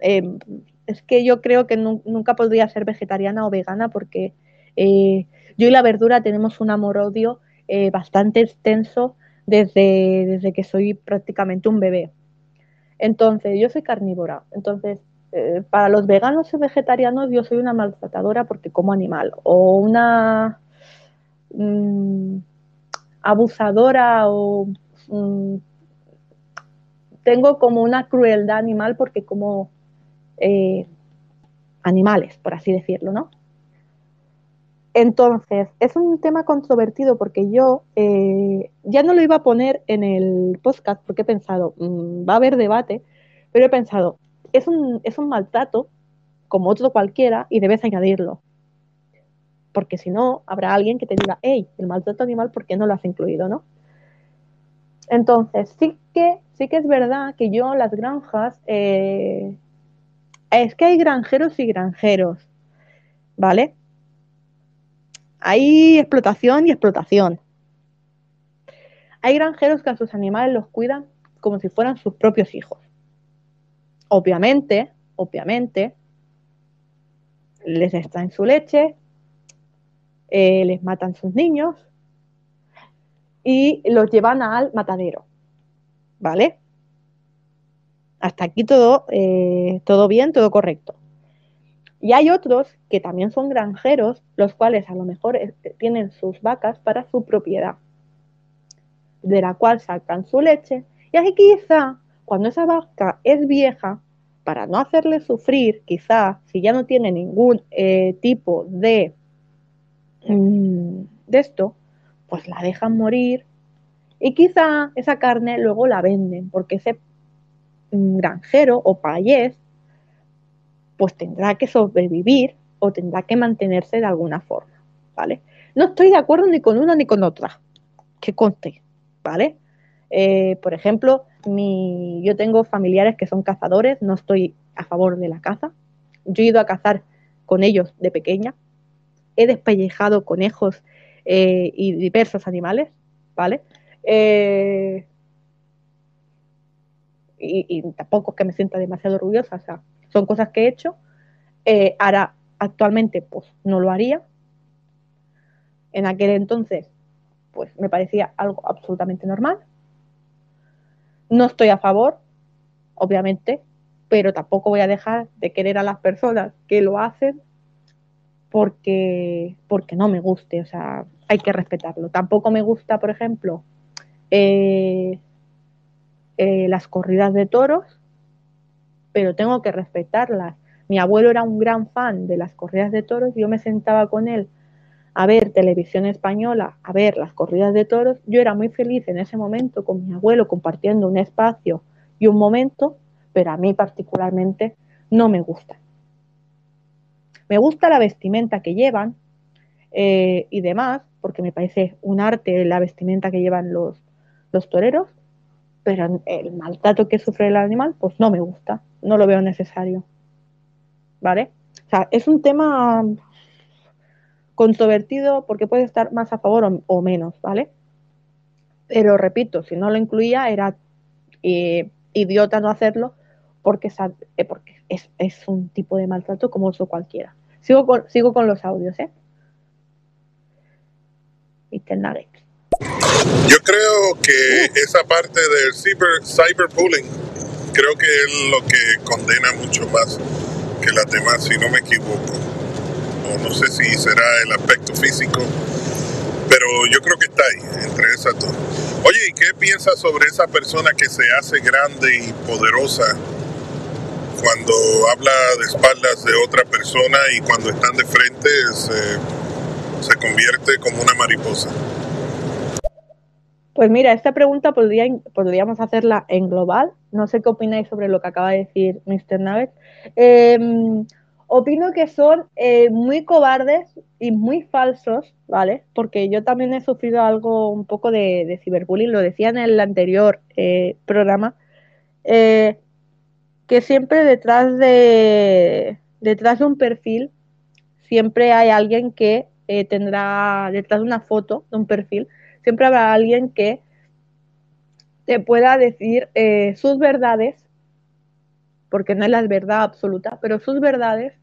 Em, es que yo creo que nunca podría ser vegetariana o vegana porque eh, yo y la verdura tenemos un amor-odio eh, bastante extenso desde, desde que soy prácticamente un bebé. Entonces, yo soy carnívora. Entonces, eh, para los veganos y vegetarianos, yo soy una maltratadora porque como animal. O una mm, abusadora o mm, tengo como una crueldad animal porque como eh, animales, por así decirlo, ¿no? Entonces, es un tema controvertido porque yo eh, ya no lo iba a poner en el podcast porque he pensado, mm, va a haber debate, pero he pensado, es un, es un maltrato como otro cualquiera y debes añadirlo. Porque si no, habrá alguien que te diga, hey, el maltrato animal, ¿por qué no lo has incluido, no? Entonces, sí que, sí que es verdad que yo las granjas, eh, es que hay granjeros y granjeros, ¿vale? Hay explotación y explotación. Hay granjeros que a sus animales los cuidan como si fueran sus propios hijos. Obviamente, obviamente, les extraen su leche, eh, les matan sus niños y los llevan al matadero. ¿Vale? Hasta aquí todo, eh, todo bien, todo correcto. Y hay otros que también son granjeros, los cuales a lo mejor este, tienen sus vacas para su propiedad, de la cual sacan su leche. Y ahí quizá, cuando esa vaca es vieja, para no hacerle sufrir, quizá, si ya no tiene ningún eh, tipo de mm, de esto, pues la dejan morir y quizá esa carne luego la venden porque ese mm, granjero o payés pues tendrá que sobrevivir o tendrá que mantenerse de alguna forma, ¿vale? No estoy de acuerdo ni con una ni con otra, que conste, ¿vale? Eh, por ejemplo, mi, yo tengo familiares que son cazadores, no estoy a favor de la caza. Yo he ido a cazar con ellos de pequeña, he despellejado conejos eh, y diversos animales, ¿vale? Eh, y, tampoco es que me sienta demasiado orgullosa, o sea, son cosas que he hecho. ahora, actualmente, pues no lo haría. En aquel entonces, pues me parecía algo absolutamente normal. No estoy a favor, obviamente, pero tampoco voy a dejar de querer a las personas que lo hacen porque, porque no me guste, o sea, hay que respetarlo. Tampoco me gusta, por ejemplo, eh, eh, las corridas de toros, pero tengo que respetarlas. Mi abuelo era un gran fan de las corridas de toros, yo me sentaba con él a ver televisión española, a ver las corridas de toros, yo era muy feliz en ese momento con mi abuelo compartiendo un espacio y un momento, pero a mí particularmente no me gusta. Me gusta la vestimenta que llevan eh, y demás, porque me parece un arte la vestimenta que llevan los, los toreros, pero el maltrato que sufre el animal, pues no me gusta, no lo veo necesario. ¿Vale? O sea, es un tema controvertido porque puede estar más a favor o, menos, ¿vale? Pero repito, si no lo incluía era eh, idiota no hacerlo porque, eh, porque es, es, un tipo de maltrato como otro cualquiera. Sigo con, sigo con los audios, ¿eh? Yo creo que esa parte del cyber, cyberbullying creo que es lo que condena mucho más que las demás, si no me equivoco no sé si será el aspecto físico, pero yo creo que está ahí, entre esas dos. Oye, ¿y qué piensas sobre esa persona que se hace grande y poderosa cuando habla de espaldas de otra persona y cuando están de frente se, se convierte como una mariposa? Pues mira, esta pregunta podría, podríamos hacerla en global. No sé qué opináis sobre lo que acaba de decir Mr. Navet. Eh, Opino que son eh, muy cobardes y muy falsos, ¿vale? Porque yo también he sufrido algo un poco de, ciberbullying, lo decía en el anterior eh, programa, eh, que siempre detrás de, detrás de un perfil siempre hay alguien que tendrá, detrás de una foto, de un perfil, siempre habrá alguien que te pueda decir sus verdades porque no es la verdad absoluta, pero sus verdades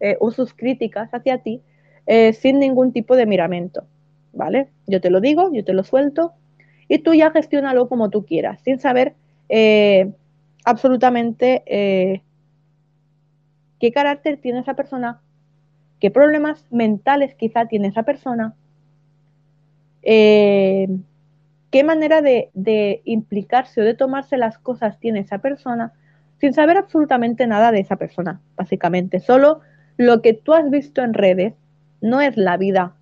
eh, o sus críticas hacia ti eh, sin ningún tipo de miramento, ¿vale? Yo te lo digo, yo te lo suelto y tú ya gestiónalo como tú quieras, sin saber eh, absolutamente qué carácter tiene esa persona, qué problemas mentales quizá tiene esa persona, qué manera de, implicarse o de tomarse las cosas tiene esa persona sin saber absolutamente nada de esa persona, básicamente. Solo lo que tú has visto en redes no es la vida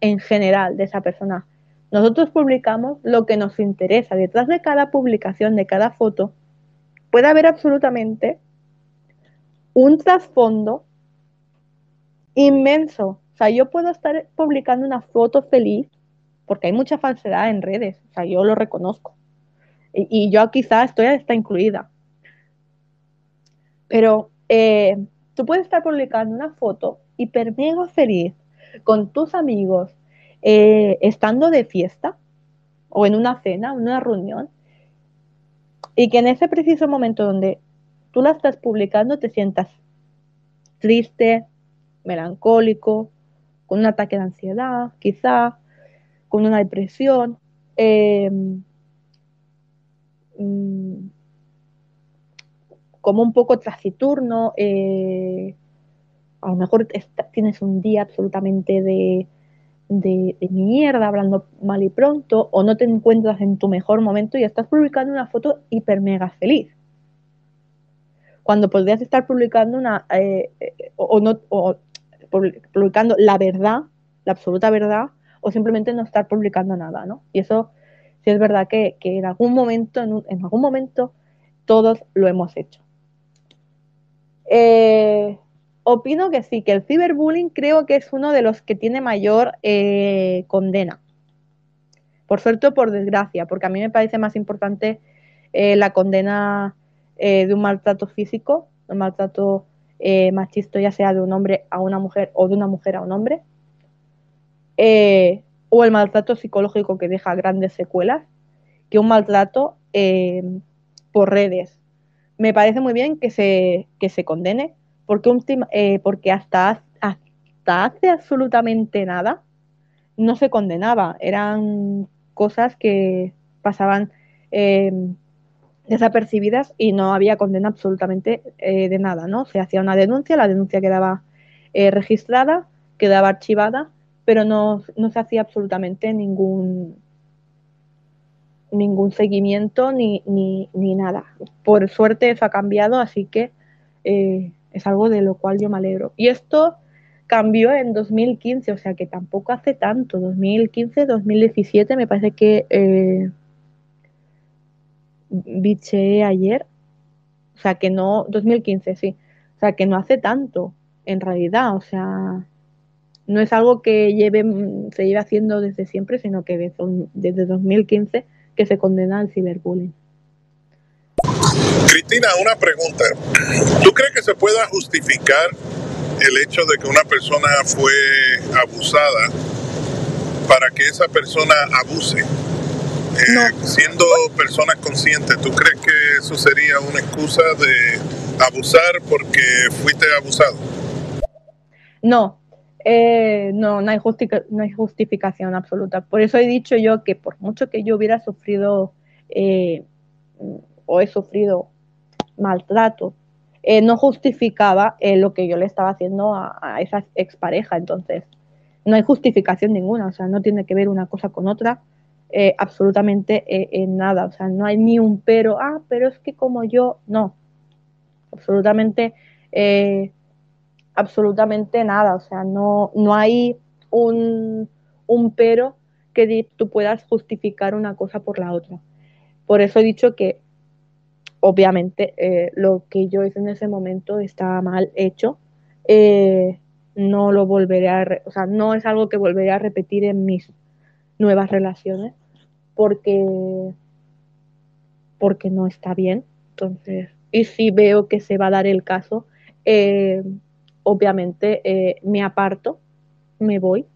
en general de esa persona. Nosotros publicamos lo que nos interesa. Detrás de cada publicación, de cada foto, puede haber absolutamente un trasfondo inmenso. O sea, yo puedo estar publicando una foto feliz porque hay mucha falsedad en redes. O sea, yo lo reconozco. Y, yo quizás estoy está incluida. Pero eh, tú puedes estar publicando una foto hiper mega feliz con tus amigos, eh, estando de fiesta o en una cena, en una reunión, y que en ese preciso momento donde tú la estás publicando te sientas triste, melancólico, con un ataque de ansiedad, quizá, con una depresión. Eh, mm, como un poco taciturno, eh, a lo mejor tienes un día absolutamente de, mierda, hablando mal y pronto, o no te encuentras en tu mejor momento y estás publicando una foto hiper mega feliz. Cuando podrías estar publicando una, eh, o, no, publicando la verdad la absoluta verdad o simplemente no estar publicando nada, ¿no? Y eso sí es verdad que, en algún momento, en, algún momento, todos lo hemos hecho. Eh, opino que sí, que el ciberbullying creo que es uno de los que tiene mayor eh, condena. Por suerte o por desgracia, porque a mí me parece más importante eh, la condena de un maltrato físico, un maltrato machista, ya sea de un hombre a una mujer o de una mujer a un hombre, o el maltrato psicológico que deja grandes secuelas, que un maltrato por redes. Me parece muy bien que se, que se condene, porque, eh, porque hasta, hasta hace absolutamente nada no se condenaba, eran cosas que pasaban desapercibidas y no había condena absolutamente eh, de nada, ¿no? Se hacía una denuncia, la denuncia quedaba eh, registrada, quedaba archivada, pero no, no se hacía absolutamente ningún, ningún seguimiento ni, ni, ni, nada. Por suerte eso ha cambiado, así que eh, es algo de lo cual yo me alegro. Y esto cambió en 2015, o sea que tampoco hace tanto, 2015, 2017, me parece que eh, biché ayer, o sea que no, 2015, sí, o sea que no hace tanto, en realidad, o sea, no es algo que lleve, se lleve haciendo desde siempre, sino que desde, desde 2015 que se condena al ciberbullying. Cristina, una pregunta. ¿Tú crees que se pueda justificar el hecho de que una persona fue abusada para que esa persona abuse? Eh, siendo personas conscientes, ¿tú crees que eso sería una excusa de abusar porque fuiste abusado? No, eh, no, no hay, justificación absoluta. Por eso he dicho yo que por mucho que yo hubiera sufrido eh, o he sufrido maltrato, eh, no justificaba lo que yo le estaba haciendo a, esa expareja. Entonces, no hay justificación ninguna, o sea, no tiene que ver una cosa con otra. absolutamente en nada, o sea, no hay ni un pero, ah, pero es que como yo, no, absolutamente absolutamente nada, o sea, no, no hay un, pero que tú puedas justificar una cosa por la otra. Por eso he dicho que obviamente eh, lo que yo hice en ese momento estaba mal hecho. Eh, no lo volveré a, o sea, no es algo que volveré a repetir en mis nuevas relaciones porque porque no está bien. Entonces, y si veo que se va a dar el caso, eh, obviamente eh, me aparto, me voy.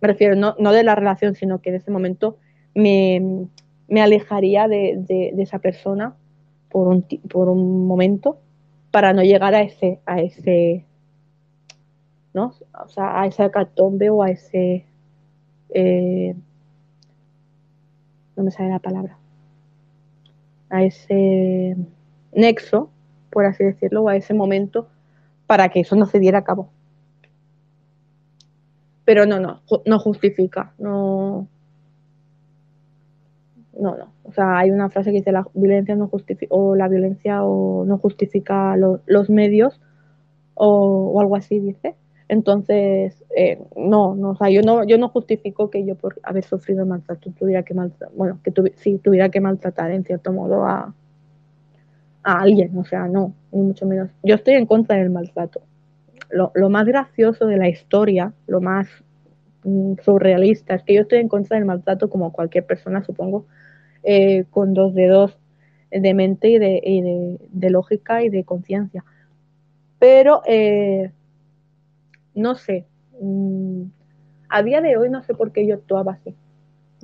Me refiero no, de la relación, sino que en ese momento me, alejaría de, esa persona por un, por un momento para no llegar a ese, a ese, ¿no? O sea, a ese acatombe o a ese, eh, no me sale la palabra, a ese nexo, por así decirlo, o a ese momento para que eso no se diera a cabo. Pero no, no, no justifica, no, no, no. O sea, hay una frase que dice la violencia no justifica, o la violencia o no justifica los medios, o, algo así dice. Entonces, eh, no, no, o sea, yo no, yo no justifico que yo por haber sufrido maltrato tuviera que maltratar, bueno, que sí, tuviera que maltratar en cierto modo a, a alguien, o sea, no, ni mucho menos. Yo estoy en contra del maltrato. Lo, más gracioso de la historia, lo más mm, surrealista, es que yo estoy en contra del maltrato como cualquier persona, supongo, eh, con dos dedos de mente y de, de, lógica y de conciencia. Pero, eh, no sé, mm, a día de hoy no sé por qué yo actuaba así.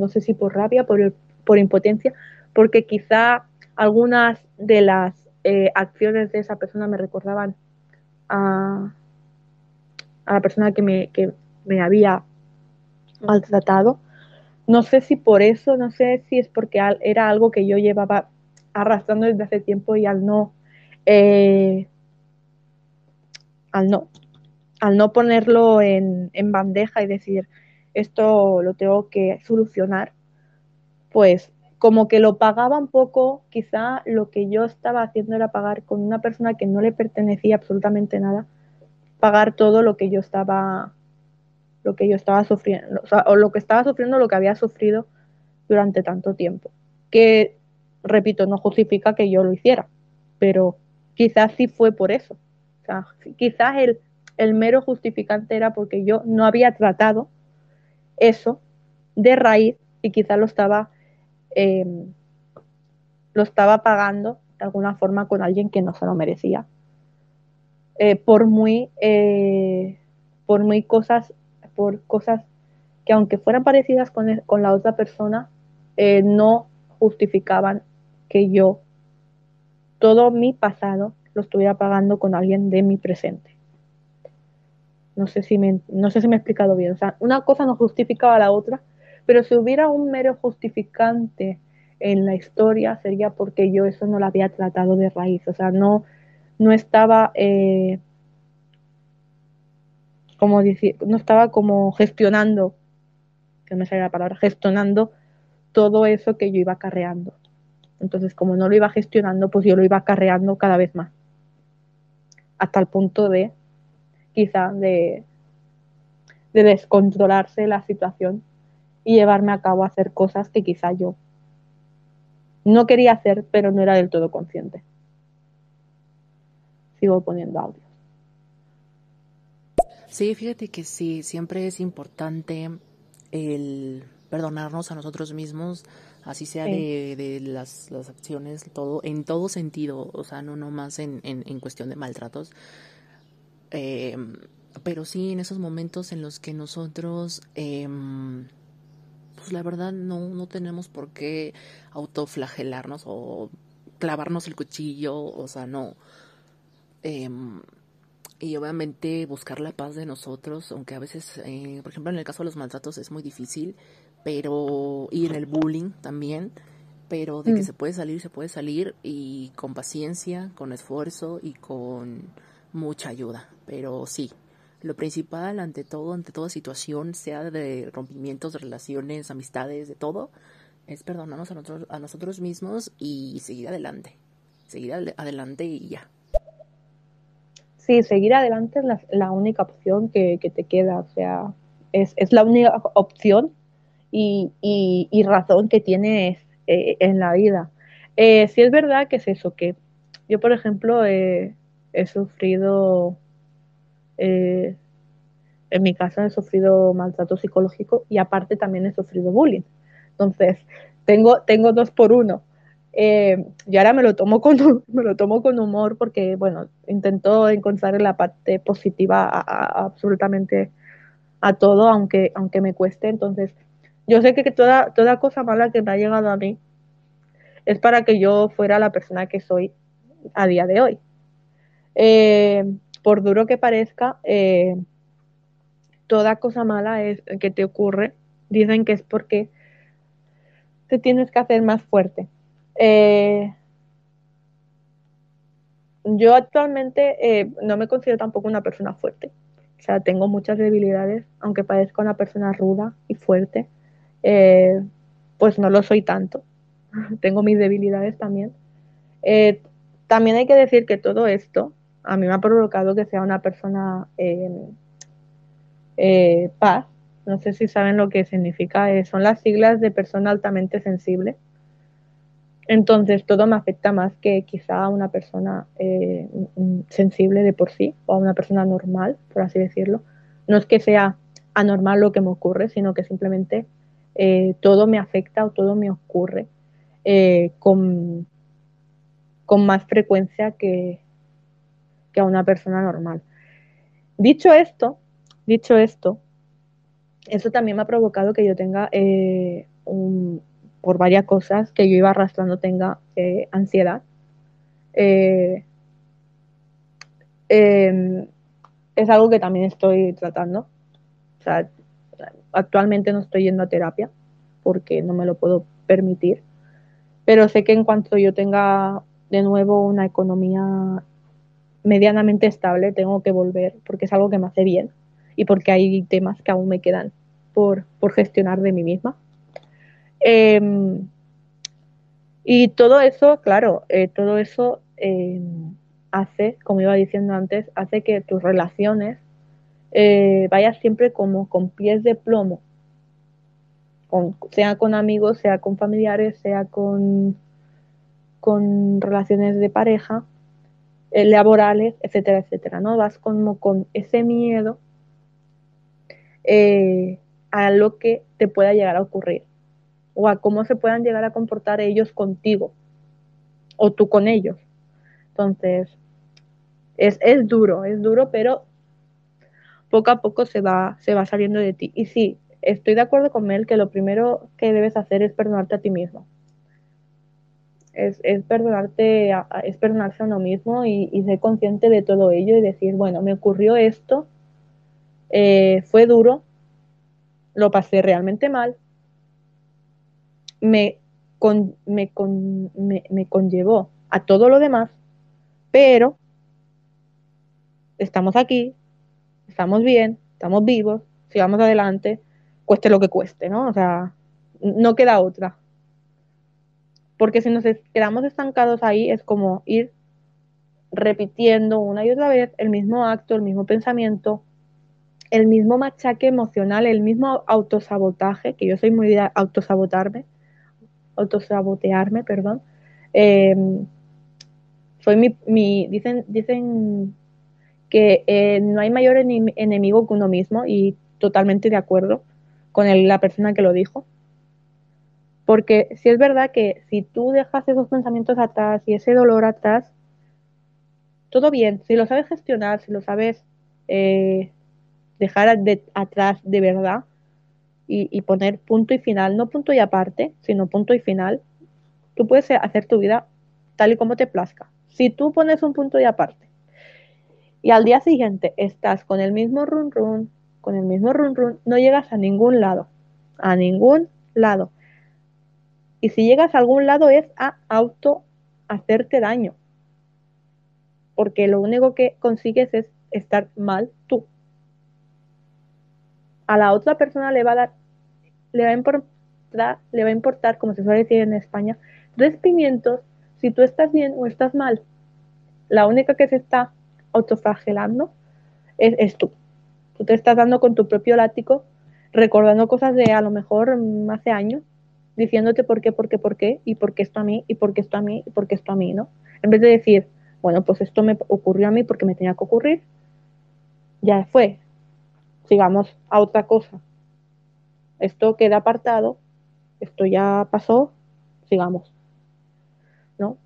No sé si por rabia, por, por impotencia, porque quizá algunas de las eh, acciones de esa persona me recordaban a, la persona que me, que me había maltratado. No sé si por eso, no sé si es porque era algo que yo llevaba arrastrando desde hace tiempo y al no, eh, al no, al no ponerlo en, en bandeja y decir esto lo tengo que solucionar, pues como que lo pagaba un poco, quizá lo que yo estaba haciendo era pagar con una persona que no le pertenecía absolutamente nada, pagar todo lo que yo estaba lo que yo estaba sufriendo, o, lo que estaba sufriendo, lo que había sufrido durante tanto tiempo. Que, repito, no justifica que yo lo hiciera, pero quizás sí fue por eso. Quizás el, el mero justificante era porque yo no había tratado eso de raíz y quizás lo estaba eh, lo estaba pagando de alguna forma con alguien que no se lo merecía. Eh, por muy eh, por muy cosas por cosas que aunque fueran parecidas con, con la otra persona no justificaban que yo todo mi pasado lo estuviera pagando con alguien de mi presente. No sé si me, no sé si me he explicado bien. Una cosa no justificaba a la otra, pero si hubiera un mero justificante en la historia sería porque yo eso no lo había tratado de raíz. O sea, no, no estaba, eh, como decir, no estaba como gestionando, que me sale la palabra, gestionando todo eso que yo iba acarreando. Entonces, como no lo iba gestionando, pues yo lo iba acarreando cada vez más. Hasta el punto de, quizá, de, de descontrolarse la situación y llevarme a cabo a hacer cosas que quizá yo no quería hacer, pero no era del todo consciente. Sigo poniendo audios. Sí, fíjate que sí, siempre es importante el perdonarnos a nosotros mismos así sea de, de las, las, acciones, todo, en todo sentido, o sea, no nomás en, en, en cuestión de maltratos. Eh, pero sí en esos momentos en los que nosotros, eh, pues la verdad no, no tenemos por qué autoflagelarnos o clavarnos el cuchillo, o sea, no. Eh, y obviamente buscar la paz de nosotros, aunque a veces, eh, por ejemplo, en el caso de los maltratos es muy difícil, pero y en el bullying también, pero de que mm. se puede salir, se puede salir y con paciencia, con esfuerzo y con mucha ayuda, pero sí. Lo principal ante todo, ante toda situación, sea de rompimientos, relaciones, amistades, de todo, es perdonarnos a nosotros, a nosotros mismos y seguir adelante. Seguir adelante y ya. Sí, seguir adelante es la, la única opción que, que, te queda. O sea, es, es la única opción y, razón que tienes eh, en la vida. Eh, si es verdad que es eso, que yo, por ejemplo, he sufrido, eh, en mi casa he sufrido maltrato psicológico y aparte también he sufrido bullying. Entonces, tengo, tengo dos por uno. y ahora me lo tomo con me lo tomo con humor porque bueno intento encontrar la parte positiva absolutamente a todo aunque aunque me cueste entonces yo sé que toda, toda cosa mala que me ha llegado a mí es para que yo fuera la persona que soy a día de hoy. Eh, por duro que parezca, eh, toda cosa mala es, que te ocurre, dicen que es porque te tienes que hacer más fuerte. Eh, yo actualmente no me considero tampoco una persona fuerte. O sea, tengo muchas debilidades, aunque parezca una persona ruda y fuerte. Eh, pues no lo soy tanto. Tengo mis debilidades también. Eh, también hay que decir que todo esto a mí me ha provocado que sea una persona eh, paz. No sé si saben lo que significa. son las siglas de persona altamente sensible. Entonces todo me afecta más que quizá a una persona sensible de por sí o a una persona normal, por así decirlo. No es que sea anormal lo que me ocurre, sino que simplemente eh, todo me afecta o todo me ocurre eh, con, con, más frecuencia que, que, a una persona normal. Dicho esto, dicho esto, eso también me ha provocado que yo tenga, eh, por varias cosas que yo iba arrastrando, tenga ansiedad. Em, es algo que también estoy tratando. O sea, actualmente no estoy yendo a terapia porque no me lo puedo permitir, pero sé que en cuanto yo tenga de nuevo una economía medianamente estable, tengo que volver porque es algo que me hace bien y porque hay temas que aún me quedan por, por gestionar de mí misma. Eh, y todo eso, claro, eh, todo eso eh, hace, como iba diciendo antes, hace que tus relaciones eh, vayas siempre como con pies de plomo, sea con amigos, sea con familiares, sea con, con relaciones de pareja, eh, laborales, etcétera, etcétera, ¿no? Vas como con ese miedo eh, a lo que te pueda llegar a ocurrir o a cómo se puedan llegar a comportar ellos contigo o tú con ellos. Entonces, es, es duro, es duro, pero poco a poco se va, se va saliendo de ti. Y sí, estoy de acuerdo con Mel que lo primero que debes hacer es perdonarte a ti mismo. Es, es perdonarte, es perdonarse a uno mismo y, y, ser consciente de todo ello y decir, bueno, me ocurrió esto, eh, fue duro, lo pasé realmente mal, me, con, me, con, me, me conllevó a todo lo demás, pero estamos aquí, estamos bien, estamos vivos, sigamos adelante, cueste lo que cueste, ¿no? O sea, no queda otra. Porque si nos quedamos estancados ahí es como ir repitiendo una y otra vez el mismo acto, el mismo pensamiento, el mismo machaque emocional, el mismo autosabotaje, que yo soy muy autosabotarme, autosabotearme, perdón. Eh, soy mi, dicen, dicen que eh, no hay mayor enemigo que uno mismo y totalmente de acuerdo con la persona que lo dijo. Porque si es verdad que si tú dejas esos pensamientos atrás y ese dolor atrás, todo bien, si lo sabes gestionar, si lo sabes eh, dejar de, atrás de verdad y, y, poner punto y final, no punto y aparte, sino punto y final, tú puedes hacer tu vida tal y como te plazca. Si tú pones un punto y aparte y al día siguiente estás con el mismo run run, con el mismo run run, no llegas a ningún lado, a ningún lado. Y si llegas a algún lado es a auto hacerte daño, porque lo único que consigues es estar mal tú. A la otra persona le va a dar, le va a importar, le va a importar, como se suele decir en España, tres pimientos si tú estás bien o estás mal. La única que se está autoflagelando es, es tú. Tú te estás dando con tu propio látigo, recordando cosas de a lo mejor mm, hace años, diciéndote por qué, por qué, por qué, y por qué esto a mí, y por qué esto a mí, y por qué esto a mí, ¿no? En vez de decir, bueno, pues esto me ocurrió a mí porque me tenía que ocurrir, ya fue, sigamos a otra cosa. Esto queda apartado, esto ya pasó, sigamos, ¿no?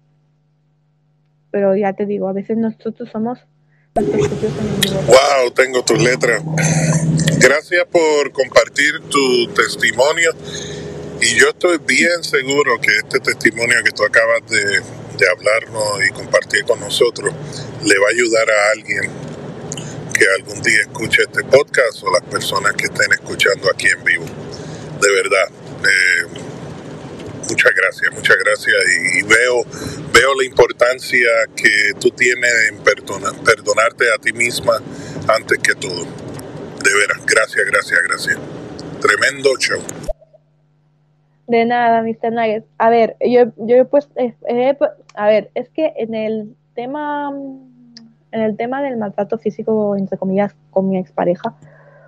Pero ya te digo, a veces nosotros somos Wow, tengo tus letras. Gracias por compartir tu testimonio. Y yo estoy bien seguro que este testimonio que tú acabas de, de hablarnos y compartir con nosotros le va a ayudar a alguien que algún día escuche este podcast o las personas que estén escuchando aquí en vivo. De verdad. Eh, muchas gracias, muchas gracias. Y, y, veo, veo la importancia que tú tienes en perdona, perdonarte a ti misma antes que todo. De veras, gracias, gracias, gracias. Tremendo show. De nada, Mr. Nuggets. A ver, yo, yo he puesto, eh, eh, a ver, es que en el tema, en el tema del maltrato físico, entre comillas, con mi expareja,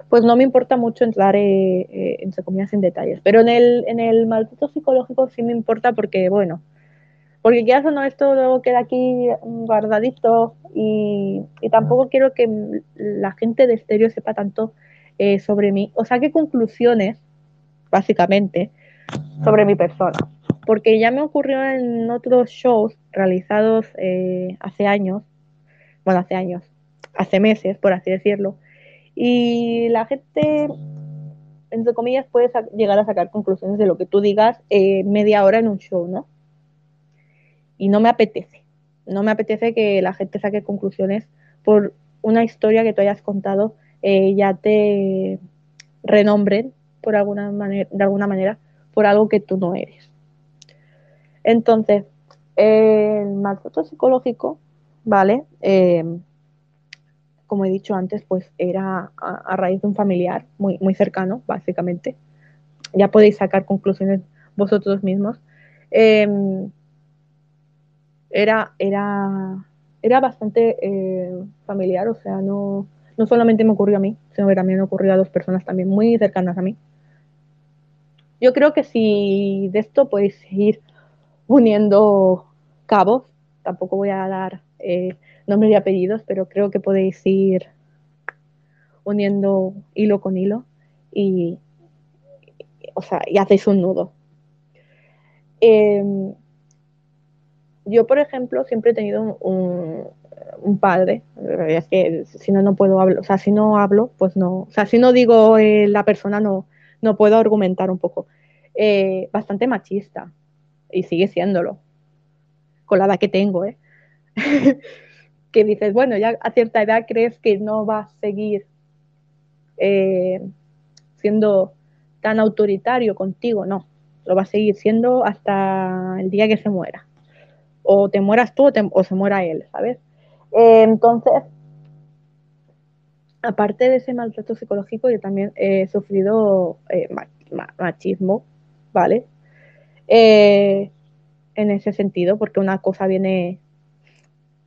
pues no me importa mucho entrar, eh, eh, entre comillas, en detalles. Pero en el, en el maltrato psicológico sí me importa porque, bueno, porque quieras o no, esto luego queda aquí guardadito y, y tampoco quiero que la gente de estéreo sepa tanto eh, sobre mí, o saque conclusiones, básicamente, sobre mi persona. Porque ya me ocurrió en otros shows realizados eh, hace años, bueno, hace años, hace meses, por así decirlo, y la gente, entre comillas, puede llegar a sacar conclusiones de lo que tú digas eh, media hora en un show, ¿no? Y no me apetece. No me apetece que la gente saque conclusiones por una historia que tú hayas contado, eh, ya te renombren por alguna de alguna manera por algo que tú no eres. Entonces, el maltrato psicológico, ¿vale? Eh, como he dicho antes, pues era a, raíz de un familiar muy, muy cercano, básicamente. Ya podéis sacar conclusiones vosotros mismos. Eh, era, era, era bastante eh, familiar, o sea, no, no solamente me ocurrió a mí, sino que también ocurrió a dos personas también muy cercanas a mí. Yo creo que si de esto podéis ir uniendo cabos, tampoco voy a dar eh, nombres y apellidos, pero creo que podéis ir uniendo hilo con hilo y, o sea, y hacéis un nudo. Em, yo, por ejemplo, siempre he tenido un, padre, es que si no, no puedo hablar, o sea, si no hablo, pues no, o sea, si no digo eh, la persona, no, no puedo argumentar un poco. Eh, bastante machista, y sigue siéndolo, con la edad que tengo, ¿eh? que dices, bueno, ya a cierta edad crees que no va a seguir eh, siendo tan autoritario contigo, no, lo va a seguir siendo hasta el día que se muera. O te mueras tú o, se muera él, ¿sabes? Eh, entonces, aparte de ese maltrato psicológico, yo también he sufrido eh, machismo, ¿vale? en ese sentido, porque una cosa viene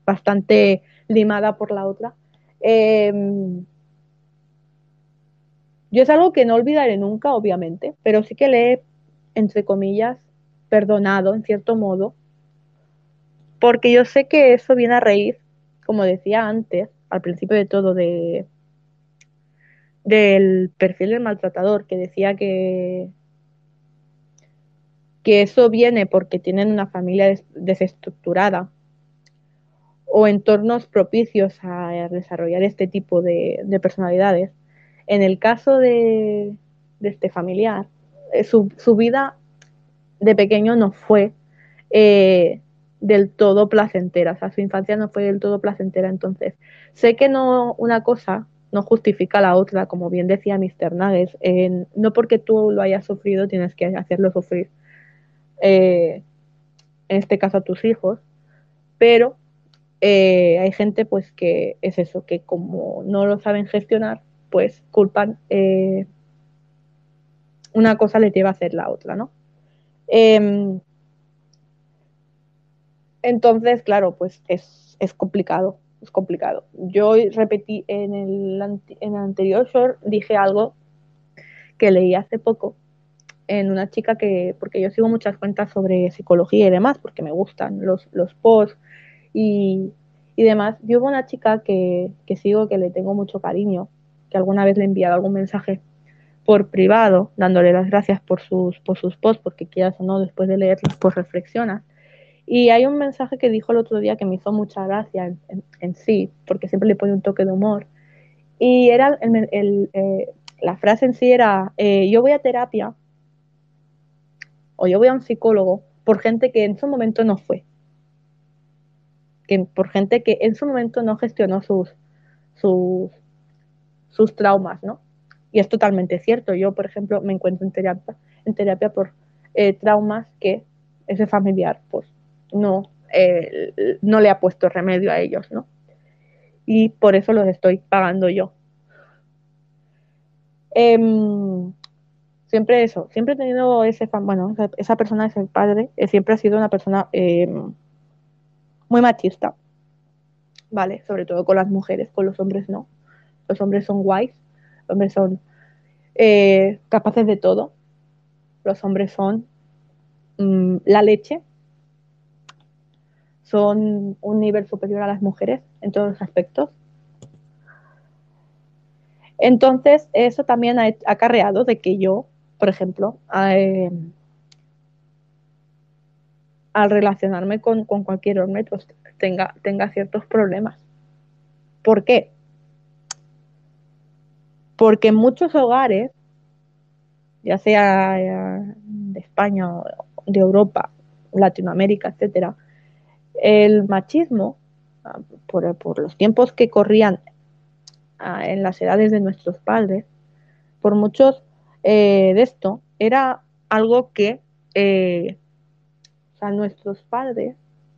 bastante limada por la otra. Em, yo es algo que no olvidaré nunca, obviamente, pero sí que le he, entre comillas, perdonado en cierto modo, porque yo sé que eso viene a raíz, como decía antes, al principio de todo, de del perfil del maltratador, que decía que, que eso viene porque tienen una familia desestructurada o entornos propicios a desarrollar este tipo de, personalidades. En el caso de, este familiar, eh, su, vida de pequeño no fue eh, del todo placentera, o sea, su infancia no fue del todo placentera. Entonces, sé que no una cosa no justifica la otra, como bien decía Mr. Nuggets, no porque tú lo hayas sufrido tienes que hacerlo sufrir, eh, en este caso a tus hijos, pero eh, hay gente pues que es eso, que como no lo saben gestionar, pues culpan eh, una cosa le lleva a hacer la otra, ¿no? Em, entonces, claro, pues es, complicado, es complicado. Yo repetí en el, en el anterior short, dije algo que leí hace poco en una chica que, porque yo sigo muchas cuentas sobre psicología y demás, porque me gustan los, los posts y, demás. Yo hubo una chica que, sigo que le tengo mucho cariño, que alguna vez le he enviado algún mensaje por privado, dándole las gracias por sus, por sus posts, porque quieras o no, después de leerlos, pues reflexiona. Y hay un mensaje que dijo el otro día que me hizo mucha gracia en, sí, porque siempre le pone un toque de humor. Y era el, eh, la frase en sí era, eh, yo voy a terapia o yo voy a un psicólogo por gente que en su momento no fue por gente que en su momento no gestionó sus, sus, sus traumas, ¿no? Y es totalmente cierto. Yo, por ejemplo, me encuentro en terapia, en terapia por eh, traumas que ese familiar, pues, no, eh, no le ha puesto remedio a ellos, ¿no? Y por eso los estoy pagando yo. Em, siempre eso, siempre he tenido ese, bueno, esa, esa persona es el padre, eh, siempre ha sido una persona em, muy machista, ¿vale? Sobre todo con las mujeres, con los hombres no. Los hombres son guays, los hombres son eh, capaces de todo, los hombres son mm, la leche, son un nivel superior a las mujeres en todos los aspectos. Entonces, eso también ha acarreado de que yo, por ejemplo, eh, al relacionarme con, cualquier hombre, pues tenga, tenga ciertos problemas. ¿Por qué? Porque en muchos hogares, ya sea eh, de España, de Europa, Latinoamérica, etcétera, el machismo, ah, por, los tiempos que corrían ah, en las edades de nuestros padres, por muchos eh, de esto, era algo que eh, sea, nuestros padres,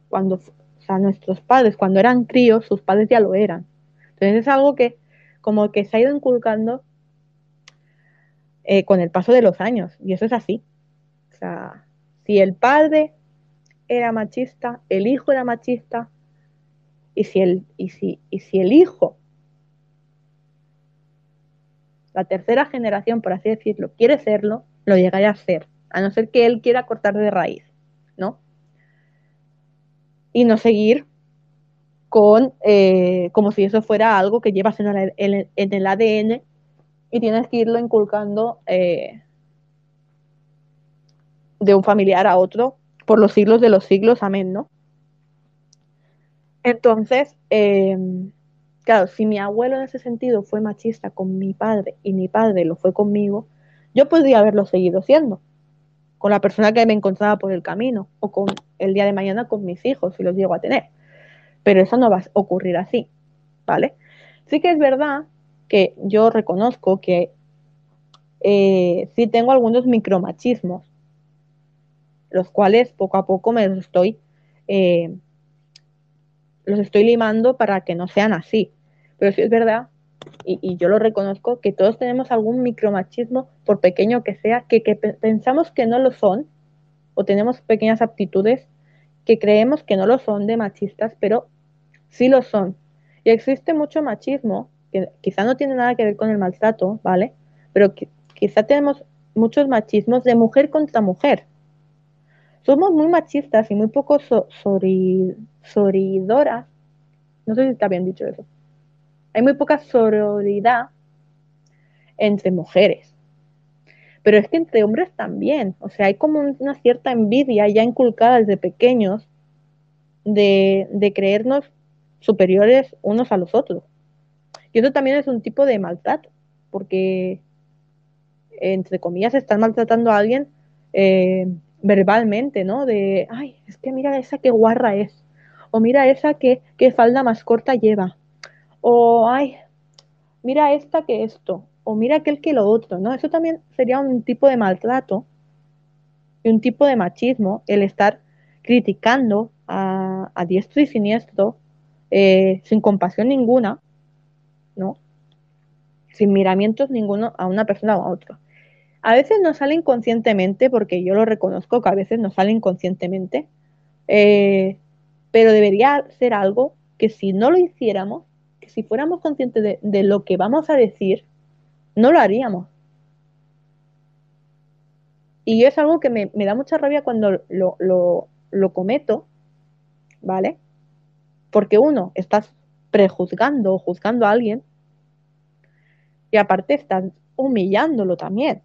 cuando, o nuestros padres, cuando eran críos, sus padres ya lo eran. Entonces es algo que como que se ha ido inculcando eh, con el paso de los años. Y eso es así. O sea, si el padre era machista, el hijo era machista, y si el, y si, y si el hijo la tercera generación, por así decirlo, quiere serlo, lo llegará a ser, a no ser que él quiera cortar de raíz, ¿no? Y no seguir con, eh, como si eso fuera algo que llevas en el, ADN y tienes que irlo inculcando eh, de un familiar a otro por los siglos de los siglos, amén, ¿no? Entonces, eh, claro, si mi abuelo en ese sentido fue machista con mi padre y mi padre lo fue conmigo, yo podría haberlo seguido siendo con la persona que me encontraba por el camino o con el día de mañana con mis hijos si los llego a tener. Pero eso no va a ocurrir así, ¿vale? Sí que es verdad que yo reconozco que eh, sí tengo algunos micromachismos, los cuales poco a poco me los estoy eh, los estoy limando para que no sean así. Pero sí es verdad, y, yo lo reconozco, que todos tenemos algún micromachismo, por pequeño que sea, que, que pensamos que no lo son, o tenemos pequeñas aptitudes que creemos que no lo son de machistas, pero sí lo son. Y existe mucho machismo, que quizá no tiene nada que ver con el maltrato, ¿vale? Pero quizá tenemos muchos machismos de mujer contra mujer somos muy machistas y muy poco soridoras. No sé si está bien dicho eso. Hay muy poca sororidad entre mujeres. Pero es que entre hombres también. O sea, hay como una cierta envidia ya inculcada desde pequeños de, de creernos superiores unos a los otros. Y eso también es un tipo de maltrato, porque, entre comillas, están maltratando a alguien eh, verbalmente, ¿no? De, ay, es que mira esa que guarra es, o mira esa que, falda más corta lleva, o, ay, mira esta que esto, o mira aquel que lo otro, ¿no? Eso también sería un tipo de maltrato y un tipo de machismo, el estar criticando a, diestro y siniestro, eh, sin compasión ninguna, ¿no? Sin miramientos ninguno a una persona o a otra. A veces nos sale inconscientemente, porque yo lo reconozco que a veces nos sale inconscientemente, eh, pero debería ser algo que si no lo hiciéramos, que si fuéramos conscientes de, lo que vamos a decir, no lo haríamos. Y es algo que me, da mucha rabia cuando lo, lo, cometo, ¿vale? Porque uno, estás prejuzgando o juzgando a alguien y aparte estás humillándolo también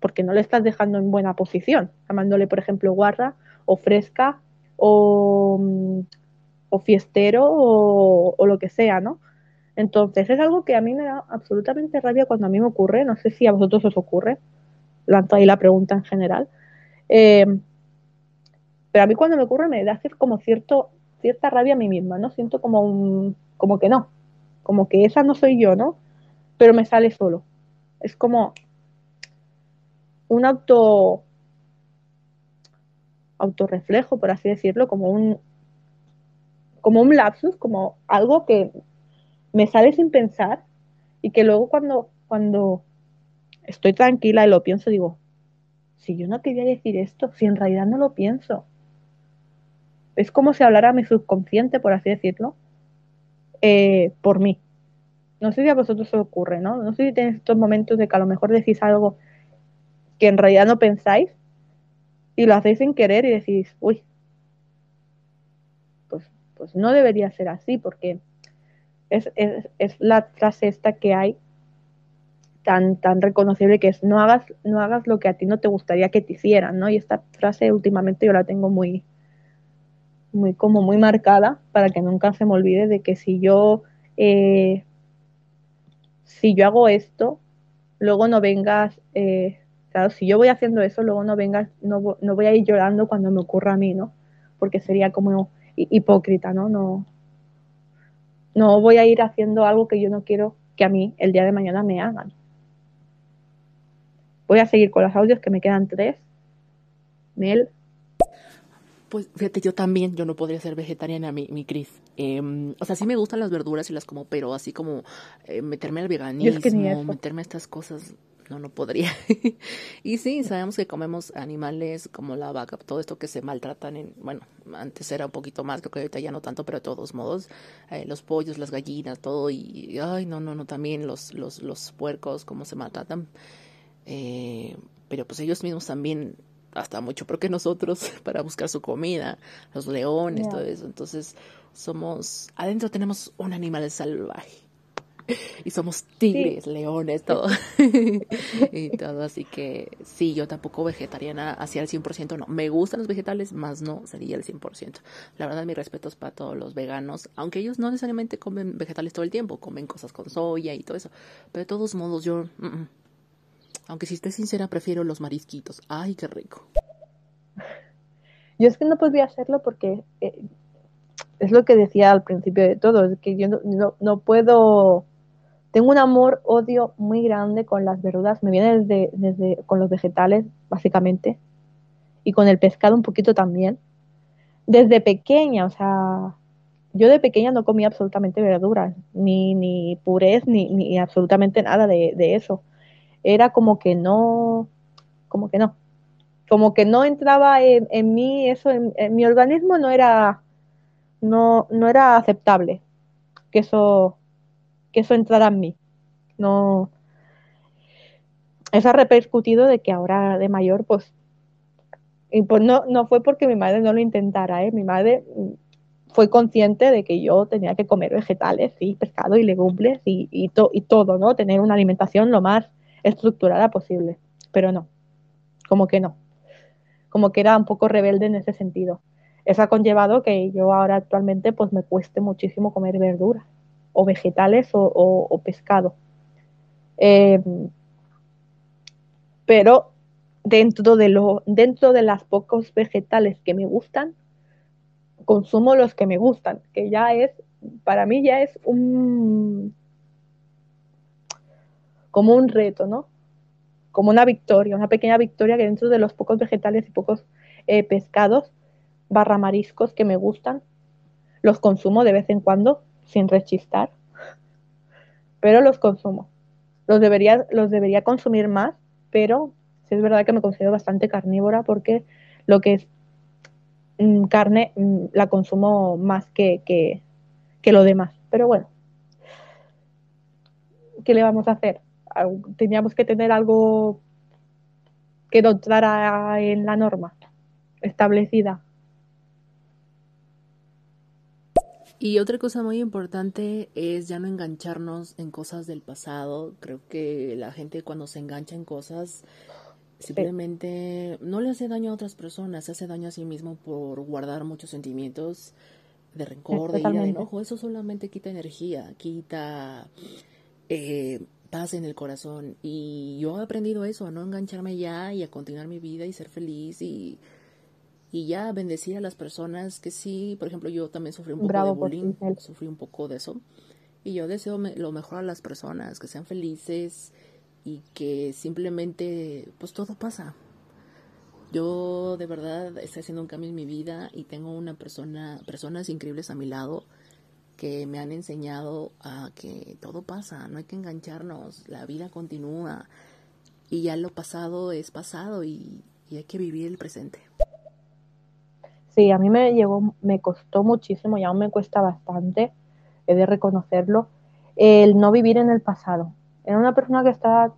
porque no le estás dejando en buena posición, llamándole, por ejemplo, guarra o fresca o, mm, fiestero o, lo que sea, ¿no? Entonces es algo que a mí me da absolutamente rabia cuando a mí me ocurre, no sé si a vosotros os ocurre, lanzo ahí la pregunta en general, eh, pero a mí cuando me ocurre me da como cierto, cierta rabia a mí misma, ¿no? Siento como un, como que no, como que esa no soy yo, ¿no? Pero me sale solo. Es como, un auto autorreflejo, por así decirlo, como un como un lapsus, como algo que me sale sin pensar y que luego cuando cuando estoy tranquila y lo pienso digo, si yo no quería decir esto, si en realidad no lo pienso. Es como si hablara mi subconsciente, por así decirlo, eh, por mí. No sé si a vosotros os ocurre, ¿no? No sé si tenéis estos momentos de que a lo mejor decís algo que en realidad no pensáis y lo hacéis sin querer y decís, uy, pues, pues no debería ser así porque es, la frase esta que hay tan, tan reconocible que es no hagas, no hagas lo que a ti no te gustaría que te hicieran, ¿no? Y esta frase últimamente yo la tengo muy, muy como muy marcada para que nunca se me olvide de que si yo eh, si yo hago esto, luego no vengas eh, Claro, si yo voy haciendo eso, luego no vengas, no, voy a ir llorando cuando me ocurra a mí, ¿no? Porque sería como hipócrita, ¿no? No, no voy a ir haciendo algo que yo no quiero que a mí el día de mañana me hagan. Voy a seguir con los audios que me quedan tres. Mel. Pues fíjate, yo también, yo no podría ser vegetariana, mi, mi Cris. Em, o sea, sí me gustan las verduras y las como, pero así como eh, meterme al veganismo, meterme a estas cosas, no, no podría. y sí, sabemos que comemos animales como la vaca, todo esto que se maltratan en, bueno, antes era un poquito más, creo que ahorita ya no tanto, pero de todos modos, eh, los pollos, las gallinas, todo, y, ay, no, no, no, también los, los, los puercos, cómo se maltratan. Eh, pero pues ellos mismos también hasta mucho porque que nosotros para buscar su comida, los leones, todo eso. Entonces, somos, adentro tenemos un animal salvaje. Y somos tigres, leones, todo. y todo, así que sí, yo tampoco vegetariana hacia el 100%, no. Me gustan los vegetales, más no sería el 100%. La verdad, mi respeto es para todos los veganos, aunque ellos no necesariamente comen vegetales todo el tiempo, comen cosas con soya y todo eso. Pero de todos modos, yo, mm, mm, aunque si estoy sincera, prefiero los marisquitos. Ay, qué rico. Yo es que no podría hacerlo porque eh, es lo que decía al principio de todo, es que yo no, no, puedo, tengo un amor, odio muy grande con las verduras, me viene desde, desde, con los vegetales, básicamente, y con el pescado un poquito también. Desde pequeña, o sea, yo de pequeña no comía absolutamente verduras, ni, ni purés, ni, ni absolutamente nada de, de eso. Era como que no, como que no, como que no entraba en, en mí, eso, en, mi organismo no era, no, no era aceptable que eso, eso entrara en mí. No, eso ha repercutido de que ahora de mayor, pues, y pues no, no fue porque mi madre no lo intentara, ¿eh? mi madre fue consciente de que yo tenía que comer vegetales y pescado y legumbres y, y, y todo, ¿no? Tener una alimentación lo más estructurada posible, pero no, como que no, como que era un poco rebelde en ese sentido. Eso ha conllevado que yo ahora actualmente pues me cueste muchísimo comer verduras o vegetales o, pescado. Em, pero dentro de, lo, dentro de las pocos vegetales que me gustan, consumo los que me gustan, que ya es, para mí ya es un, como un reto, ¿no? Como una victoria, una pequeña victoria que dentro de los pocos vegetales y pocos eh, pescados barra mariscos que me gustan, los consumo de vez en cuando sin rechistar, pero los consumo. Los debería, los debería consumir más, pero sí es verdad que me considero bastante carnívora porque lo que es mm, carne mm, la consumo más que, que, que lo demás. Pero bueno, ¿qué le vamos a hacer? teníamos que tener algo que entrara en la norma establecida. Y otra cosa muy importante es ya no engancharnos en cosas del pasado. Creo que la gente cuando se engancha en cosas simplemente no le hace daño a otras personas, se hace daño a sí mismo por guardar muchos sentimientos de rencor, de ira, de enojo. Eso solamente quita energía, quita eh, paz en el corazón. Y yo he aprendido eso, a no engancharme ya y a continuar mi vida y ser feliz y, y ya bendecir a las personas que sí, por ejemplo, yo también sufrí un poco de bullying, sufrí un poco de eso. Y yo deseo lo mejor a las personas, que sean felices y que simplemente, pues todo pasa. Yo de verdad estoy haciendo un cambio en mi vida y tengo una persona, personas increíbles a mi lado que me han enseñado a que todo pasa, no hay que engancharnos, la vida continúa y ya lo pasado es pasado y, hay que vivir el presente. Sí, a mí me llevó, me costó muchísimo y aún me cuesta bastante, he de reconocerlo, el no vivir en el pasado. Era una persona que estaba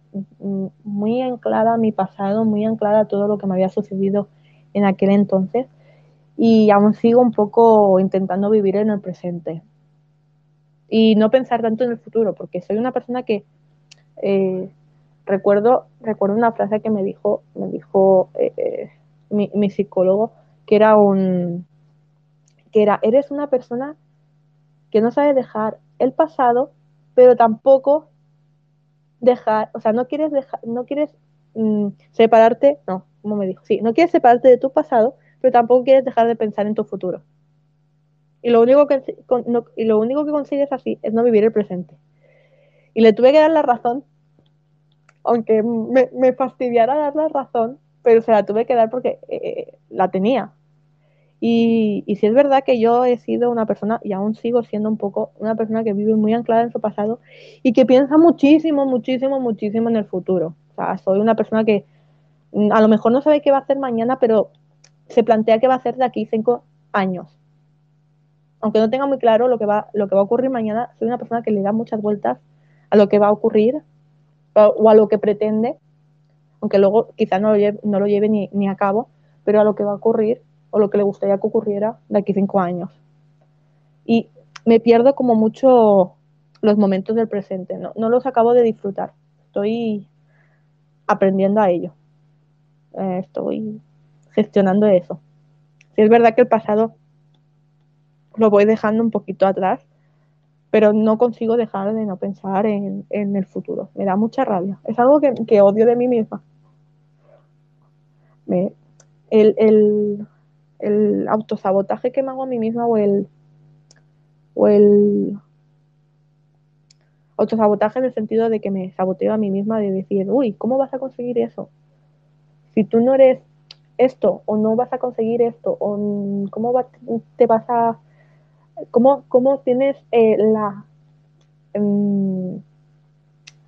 muy anclada a mi pasado, muy anclada a todo lo que me había sucedido en aquel entonces y aún sigo un poco intentando vivir en el presente y no pensar tanto en el futuro, porque soy una persona que eh, recuerdo, recuerdo una frase que me dijo, me dijo eh, eh, mi, psicólogo, que era un que era, eres una persona que no sabe dejar el pasado, pero tampoco dejar, o sea, no quieres dejar, no quieres mm, separarte, no, como me dijo, sí, no quieres separarte de tu pasado, pero tampoco quieres dejar de pensar en tu futuro. Y lo único que, y lo único que consigues así es no vivir el presente. Y le tuve que dar la razón, aunque me, fastidiara dar la razón, pero se la tuve que dar porque eh, la tenía. Y, y si es verdad que yo he sido una persona, y aún sigo siendo un poco, una persona que vive muy anclada en su pasado y que piensa muchísimo, muchísimo, muchísimo en el futuro. sea, soy una persona que mm, a lo mejor no sabe qué va a hacer mañana, pero se plantea qué va a hacer de aquí cinco años. Aunque no tenga muy claro lo que va, lo que va a ocurrir mañana, soy una persona que le da muchas vueltas a lo que va a ocurrir o a lo que pretende, aunque luego quizás no lo lleve, no lo lleve ni, ni a cabo, pero a lo que va a ocurrir o lo que le gustaría que ocurriera de aquí cinco años. Y me pierdo como mucho los momentos del presente, no, no los acabo de disfrutar, estoy aprendiendo a ello, eh, estoy gestionando eso. Si es verdad que el pasado lo voy dejando un poquito atrás, pero no consigo dejar de no pensar en, en el futuro. Me da mucha rabia. Es algo que, que odio de mí misma. El, el, el, autosabotaje que me hago a mí misma o el, o el autosabotaje en el sentido de que me saboteo a mí misma de decir, uy, ¿cómo vas a conseguir eso? Si tú no eres esto o no vas a conseguir esto o cómo va, te vas a cómo, cómo tienes eh, la um,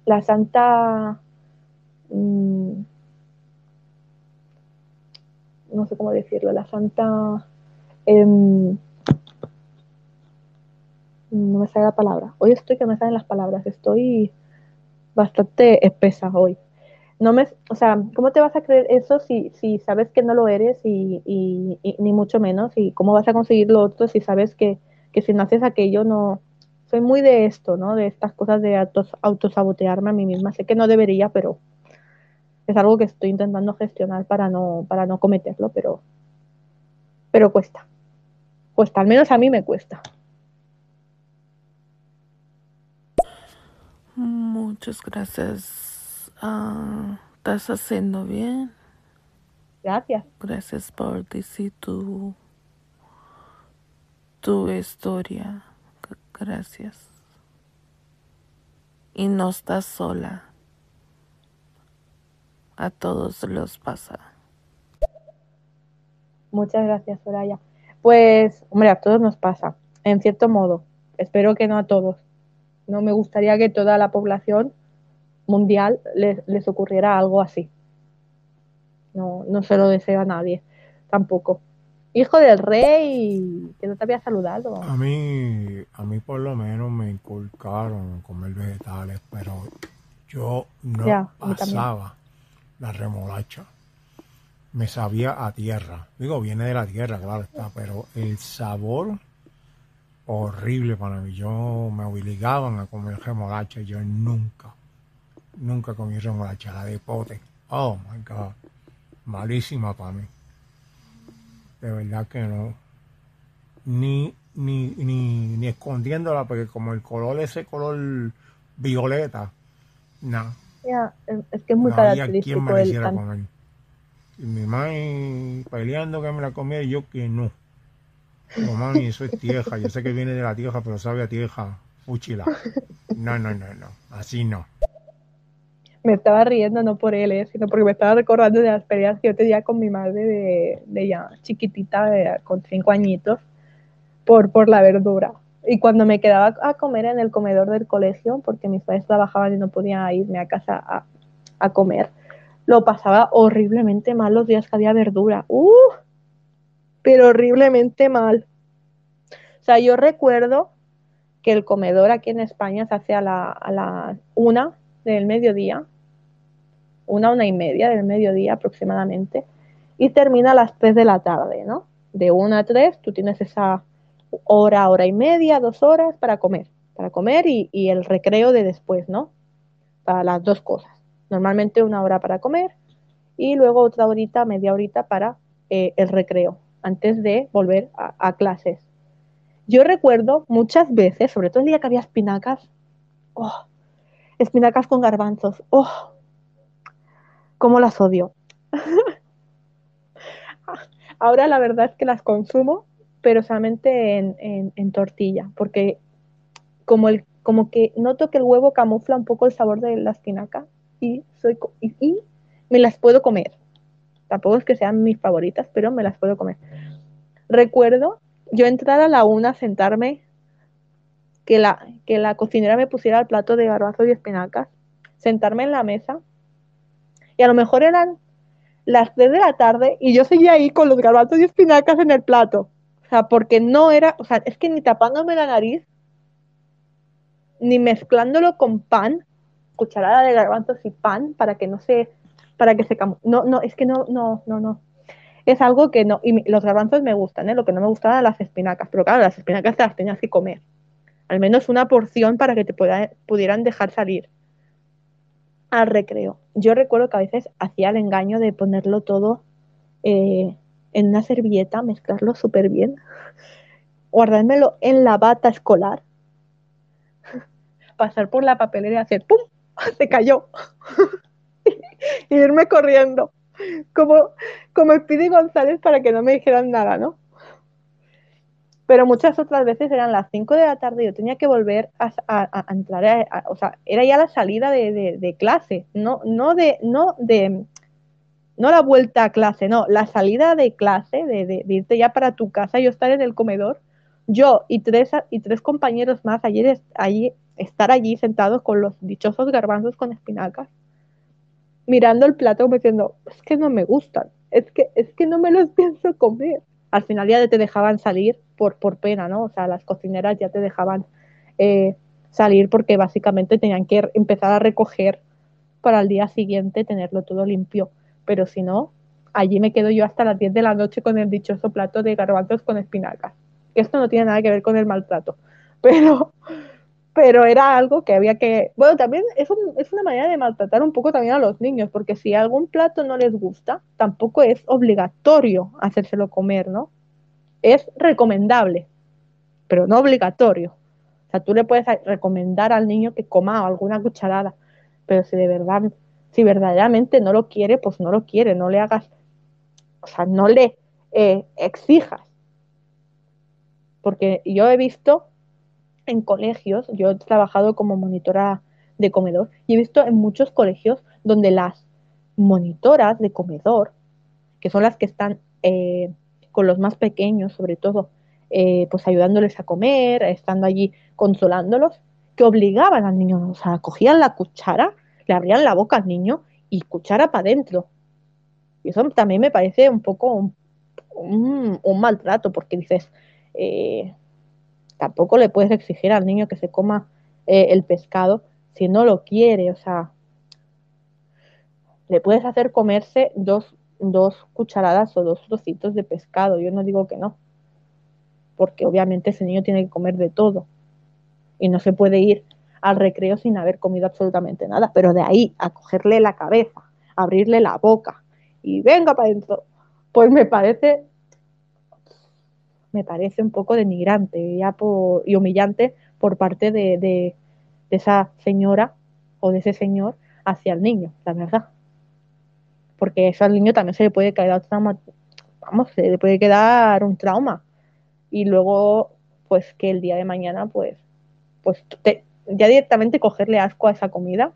la santa um, no sé cómo decirlo la santa um, no me sale la palabra hoy estoy que me salen las palabras estoy bastante espesa hoy no me, o sea, ¿cómo te vas a creer eso si, si sabes que no lo eres y, y, y, ni mucho menos? ¿Y cómo vas a conseguir lo otro si sabes que, que si no haces aquello no... Soy muy de esto, ¿no? De estas cosas de autos, autosabotearme a mí misma. Sé que no debería, pero es algo que estoy intentando gestionar para no, para no cometerlo, pero, pero cuesta. Cuesta, al menos a mí me cuesta. Muchas gracias. Uh, estás haciendo bien. Gracias. Gracias por decir tu tu historia. Gracias. Y no estás sola. A todos los pasa. Muchas gracias, Soraya. Pues, hombre, a todos nos pasa, en cierto modo. Espero que no a todos. No me gustaría que toda la población mundial les, les ocurriera algo así. No, no se lo deseo a nadie, tampoco. Hijo del rey, que no te había saludado. A mí, a mí por lo menos me inculcaron comer vegetales, pero yo no Ya, pasaba la remolacha. Me sabía a tierra. Digo, viene de la tierra, claro está, pero el sabor horrible para mí. Yo me obligaban a comer remolacha yo nunca, nunca comí remolacha, la de pote. Oh my God, malísima para mí. De verdad que no. Ni, ni, ni, ni escondiéndola, porque como el color, ese color violeta, no, Es que es muy no había quien característico me la el hiciera can- comer. Y mi mami peleando que me la comía y yo que no. Digo, mami, eso es tierra. Yo sé que viene de la tierra, pero sabe a tierra. Fúchila. No, no, no, no. Así no. Me estaba riendo no por él, eh, sino porque me estaba recordando de las peleas que yo tenía con mi madre de, de ya chiquitita, de- con cinco añitos, por, por la verdura. Y cuando me quedaba a comer en el comedor del colegio, porque mis padres trabajaban y no podía irme a casa a, comer, lo pasaba horriblemente mal los días que había verdura. ¡Uh! Pero horriblemente mal. O sea, yo recuerdo que el comedor aquí en España se hace a la, a la una del mediodía, una, una y media del mediodía aproximadamente, y termina a las 3 de la tarde, ¿no? De 1 a 3 tú tienes esa hora, hora y media, dos horas para comer, para comer y, el recreo de después, ¿no? Para las dos cosas. Normalmente una hora para comer y luego otra horita, media horita para eh, el recreo, antes de volver a, a clases. Yo recuerdo muchas veces, sobre todo el día que había espinacas, oh, espinacas con garbanzos, oh, cómo las odio. Ahora la verdad es que las consumo, pero solamente en, tortilla, porque como, el, como que noto que el huevo camufla un poco el sabor de la espinaca y, soy, y, y me las puedo comer. Tampoco es que sean mis favoritas, pero me las puedo comer. Recuerdo yo entrar a la una, sentarme, que la, que la cocinera me pusiera el plato de garbanzos y espinacas, sentarme en la mesa Y a lo mejor eran las 3 de la tarde y yo seguía ahí con los garbanzos y espinacas en el plato. Sea, porque no era, o sea, es que ni tapándome la nariz, ni mezclándolo con pan, cucharada de garbanzos y pan para que no se, para que se camu- No, no, es que no, no, no, no. Es algo que no, y los garbanzos me gustan, ¿eh? Lo que no me gustaban eran las espinacas, pero claro, las espinacas te las tenías que comer. Al menos una porción para que te pueda- pudieran dejar salir al recreo. Yo recuerdo que a veces hacía el engaño de ponerlo todo eh, en una servilleta, mezclarlo súper bien, guardármelo en la bata escolar, pasar por la papelera y hacer ¡pum! Se cayó. y irme corriendo. Como, como González para que no me dijeran nada, ¿no? Pero muchas otras veces eran las 5 de la tarde y yo tenía que volver a, entrar, a- o sea, era ya la salida de, de- de clase, no, no, de, no, de, no la vuelta a clase, no, la salida de clase, de, irte ya para tu casa, yo estar en el comedor, yo y tres, y tres compañeros más, ayer allí, estar allí sentados con los dichosos garbanzos con espinacas, mirando el plato diciendo, es que no me gustan, es que, es que no me los pienso comer. Al final ya te dejaban salir por, por pena, ¿no? O sea, las cocineras ya te dejaban eh, salir porque básicamente tenían que empezar a recoger para el día siguiente tenerlo todo limpio. Pero si no, allí me quedo yo hasta las 10 de la noche con el dichoso plato de garbanzos con espinacas. Esto no tiene nada que ver con el maltrato, pero, pero era algo que había que... Bueno, también es, un- es una manera de maltratar un poco también a los niños, porque si algún plato no les gusta, tampoco es obligatorio hacérselo comer, ¿no? Es recomendable, pero no obligatorio. O sea, tú le puedes recomendar al niño que coma alguna cucharada, pero si de verdad, si verdaderamente no lo quiere, pues no lo quiere, no le hagas, o sea, no le eh, exijas. Porque yo he visto en colegios, yo he trabajado como monitora de comedor y he visto en muchos colegios donde las monitoras de comedor, que son las que están eh, con los más pequeños, sobre todo, eh, pues ayudándoles a comer, estando allí consolándolos, que obligaban al niño, o sea, cogían la cuchara, le abrían la boca al niño y cuchara para adentro. Y eso también me parece un poco un, maltrato, porque dices, eh, tampoco le puedes exigir al niño que se coma eh, el pescado si no lo quiere, o sea, le puedes hacer comerse dos, dos cucharadas o dos trocitos de pescado, yo no digo que no, porque obviamente ese niño tiene que comer de todo y no se puede ir al recreo sin haber comido absolutamente nada, pero de ahí a cogerle la cabeza, abrirle la boca y venga para adentro, pues me parece me parece un poco denigrante y humillante por parte de esa señora o de ese señor hacia el niño, la verdad. Porque eso al niño también se le puede quedar trauma, vamos, se le puede quedar un trauma. Y luego, pues que el día de mañana, pues, pues te- ya directamente cogerle asco a esa comida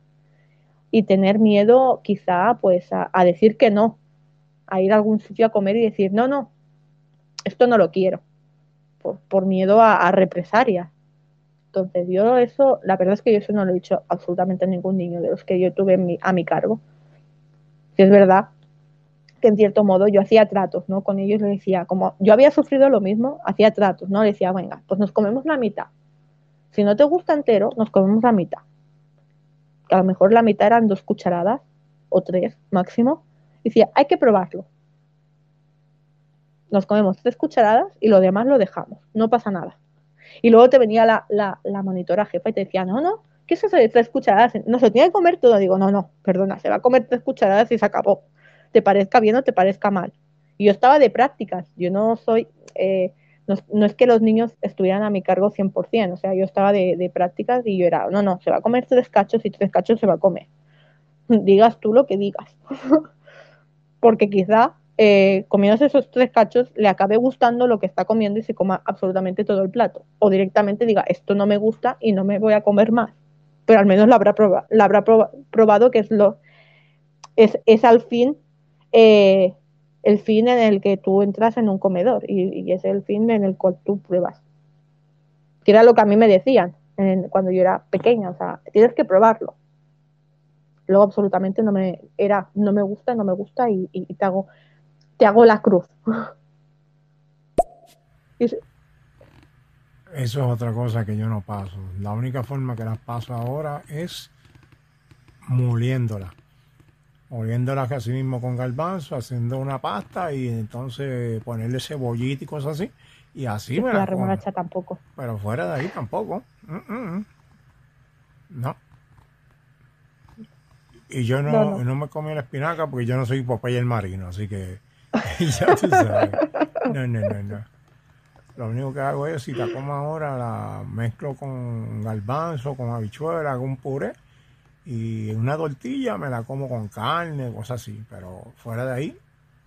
y tener miedo quizá pues a, decir que no, a ir a algún sitio a comer y decir, no, no, esto no lo quiero, por, por miedo a, a represalias. Entonces yo eso, la verdad es que yo eso no lo he dicho absolutamente a ningún niño de los que yo tuve a mi cargo. Si es verdad que en cierto modo yo hacía tratos, ¿no? Con ellos les decía, como yo había sufrido lo mismo, hacía tratos, ¿no? Les decía, venga, pues nos comemos la mitad. Si no te gusta entero, nos comemos la mitad. A lo mejor la mitad eran dos cucharadas o tres máximo. Y decía, hay que probarlo. Nos comemos tres cucharadas y lo demás lo dejamos, no pasa nada. Y luego te venía la, la, la monitora jefa y te decía, no, no, ¿qué es eso de tres cucharadas? No se tiene que comer todo. Digo, no, no, perdona, se va a comer tres cucharadas y se acabó. Te parezca bien o te parezca mal. Y yo estaba de prácticas, yo no soy, eh, no, es que los niños estuvieran a mi cargo 100%, o sea, yo estaba de, prácticas y yo era, no, no, se va a comer tres cachos y tres cachos se va a comer. Digas tú lo que digas. Porque quizá eh, comiéndose esos tres cachos le acabe gustando lo que está comiendo y se coma absolutamente todo el plato. O directamente diga, esto no me gusta y no me voy a comer más. Pero al menos lo habrá, proba- lo habrá proba- probado que es lo es, es al fin eh, el fin en el que tú entras en un comedor y, y es el fin en el cual tú pruebas. Que era lo que a mí me decían cuando yo era pequeña, o sea, tienes que probarlo. Luego absolutamente no me era, no me gusta, no me gusta y, y- te hago, te hago la cruz. Eso es otra cosa que yo no paso. La única forma que las paso ahora es moliéndolas. Moliéndolas así mismo con garbanzo, haciendo una pasta y entonces ponerle cebollita y cosas así. Y así me la remolacha tampoco. Pero fuera de ahí tampoco. Mm, mm, mm. No. Y yo no, No, no. no me comí la espinaca porque yo no soy Popeye el marino, así que ya tú sabes. No, no, no, no. Lo único que hago es, si la como ahora, la mezclo con garbanzo, con habichuela, hago un puré y una tortilla me la como con carne, cosas así. Pero fuera de ahí,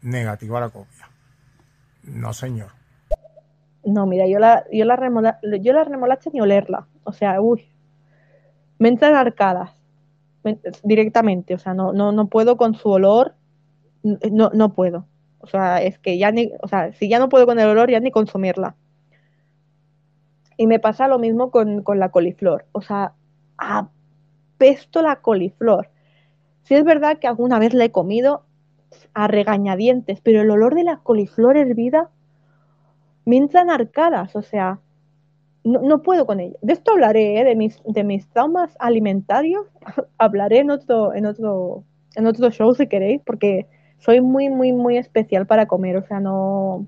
negativa a la copia. No, señor. No, mira, yo la, yo la, remola- yo la remolacha ni olerla. O sea, uy. Me entran arcadas. Me- directamente. O sea, no, no, no puedo con su olor. No, no puedo. O sea, es que ya ni, o sea, si ya no puedo con el olor, ya ni consumirla. Y me pasa lo mismo con, con la coliflor. O sea, apesto la coliflor. Sí es verdad que alguna vez la he comido a regañadientes, pero el olor de la coliflor hervida me entran arcadas, o sea, no, no puedo con ello. De esto hablaré, ¿eh? de, mis, de mis traumas alimentarios, hablaré en otro, en, otro, en otro show si queréis, porque soy muy, muy, muy especial para comer, o sea, no...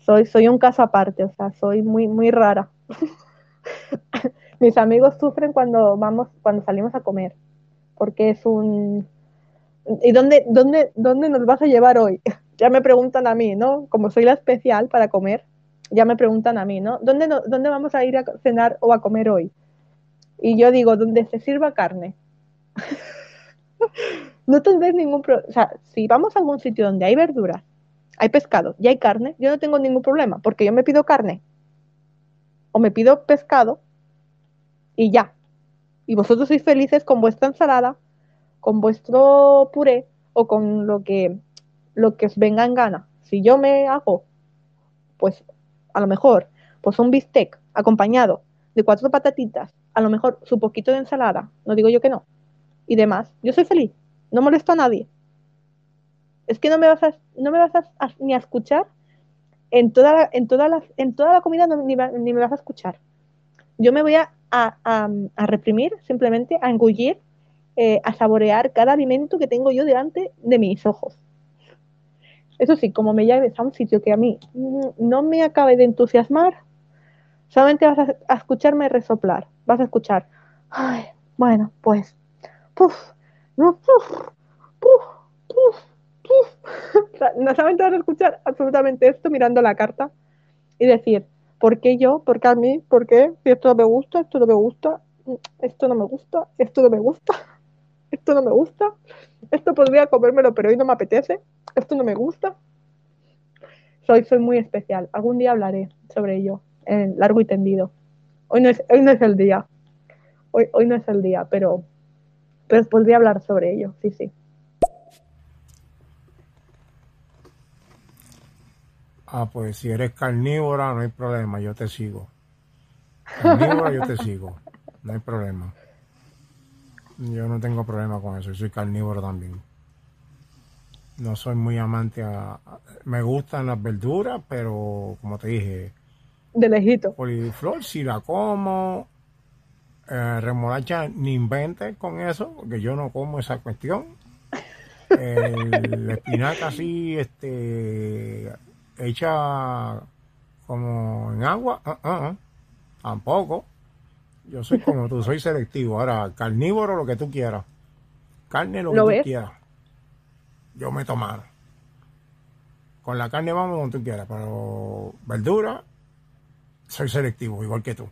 Soy, soy un caso aparte, o sea, soy muy, muy rara. Mis amigos sufren cuando vamos, cuando salimos a comer, porque es un... ¿Y dónde, dónde, dónde nos vas a llevar hoy? Ya me preguntan a mí, ¿no? Como soy la especial para comer, ya me preguntan a mí, ¿no? ¿Dónde, no- dónde vamos a ir a cenar o a comer hoy? Y yo digo, donde se sirva carne. no tendréis ningún problema. O sea, si vamos a algún sitio donde hay verduras, hay pescado y hay carne, yo no tengo ningún problema, porque yo me pido carne o me pido pescado y ya. Y vosotros sois felices con vuestra ensalada, con vuestro puré o con lo que, lo que os venga en gana. Si yo me hago, pues a lo mejor, pues un bistec acompañado de cuatro patatitas, a lo mejor su poquito de ensalada, no digo yo que no, y demás, yo soy feliz, no molesto a nadie. Es que no me vas a, no me vas a, ni a escuchar en toda la, en toda la, en toda la comida, ni me vas a escuchar. Yo me voy a, a- a- reprimir, simplemente a engullir, eh, a saborear cada alimento que tengo yo delante de mis ojos. Eso sí, como me lleves a un sitio que a mí mm, no me acabe de entusiasmar, solamente vas a, escucharme resoplar. Vas a escuchar, ay, bueno, pues, puf, no, puf, puf, puf, puf. No solamente vas a escuchar absolutamente esto mirando la carta y decir, ¿por qué yo? ¿Por qué a mí? ¿Por qué? Si esto no me gusta, esto no me gusta, esto no me gusta, esto no me gusta, esto no me gusta, esto podría comérmelo, pero hoy no me apetece, esto no me gusta. Soy, soy muy especial. Algún día hablaré sobre ello, en largo y tendido. Hoy no es, hoy no es el día. Hoy, hoy no es el día, pero, pero podría hablar sobre ello, sí, sí. Ah, pues si eres carnívora, no hay problema, yo te sigo. Carnívora, yo te sigo, no hay problema. Yo no tengo problema con eso, yo soy carnívoro también. No soy muy amante a... Me gustan las verduras, pero como te dije, De lejito. coliflor si la como, eh, remolacha ni inventes con eso, porque yo no como esa cuestión. El, espinaca así, este, hecha como en agua, ah, ah, ah, tampoco. Yo soy como tú, soy selectivo. Ahora, carnívoro, lo que tú quieras. Carne, lo que ¿Lo tú ves? quieras. Yo me mano. Con la carne vamos donde tú quieras, pero verdura, soy selectivo, igual que tú.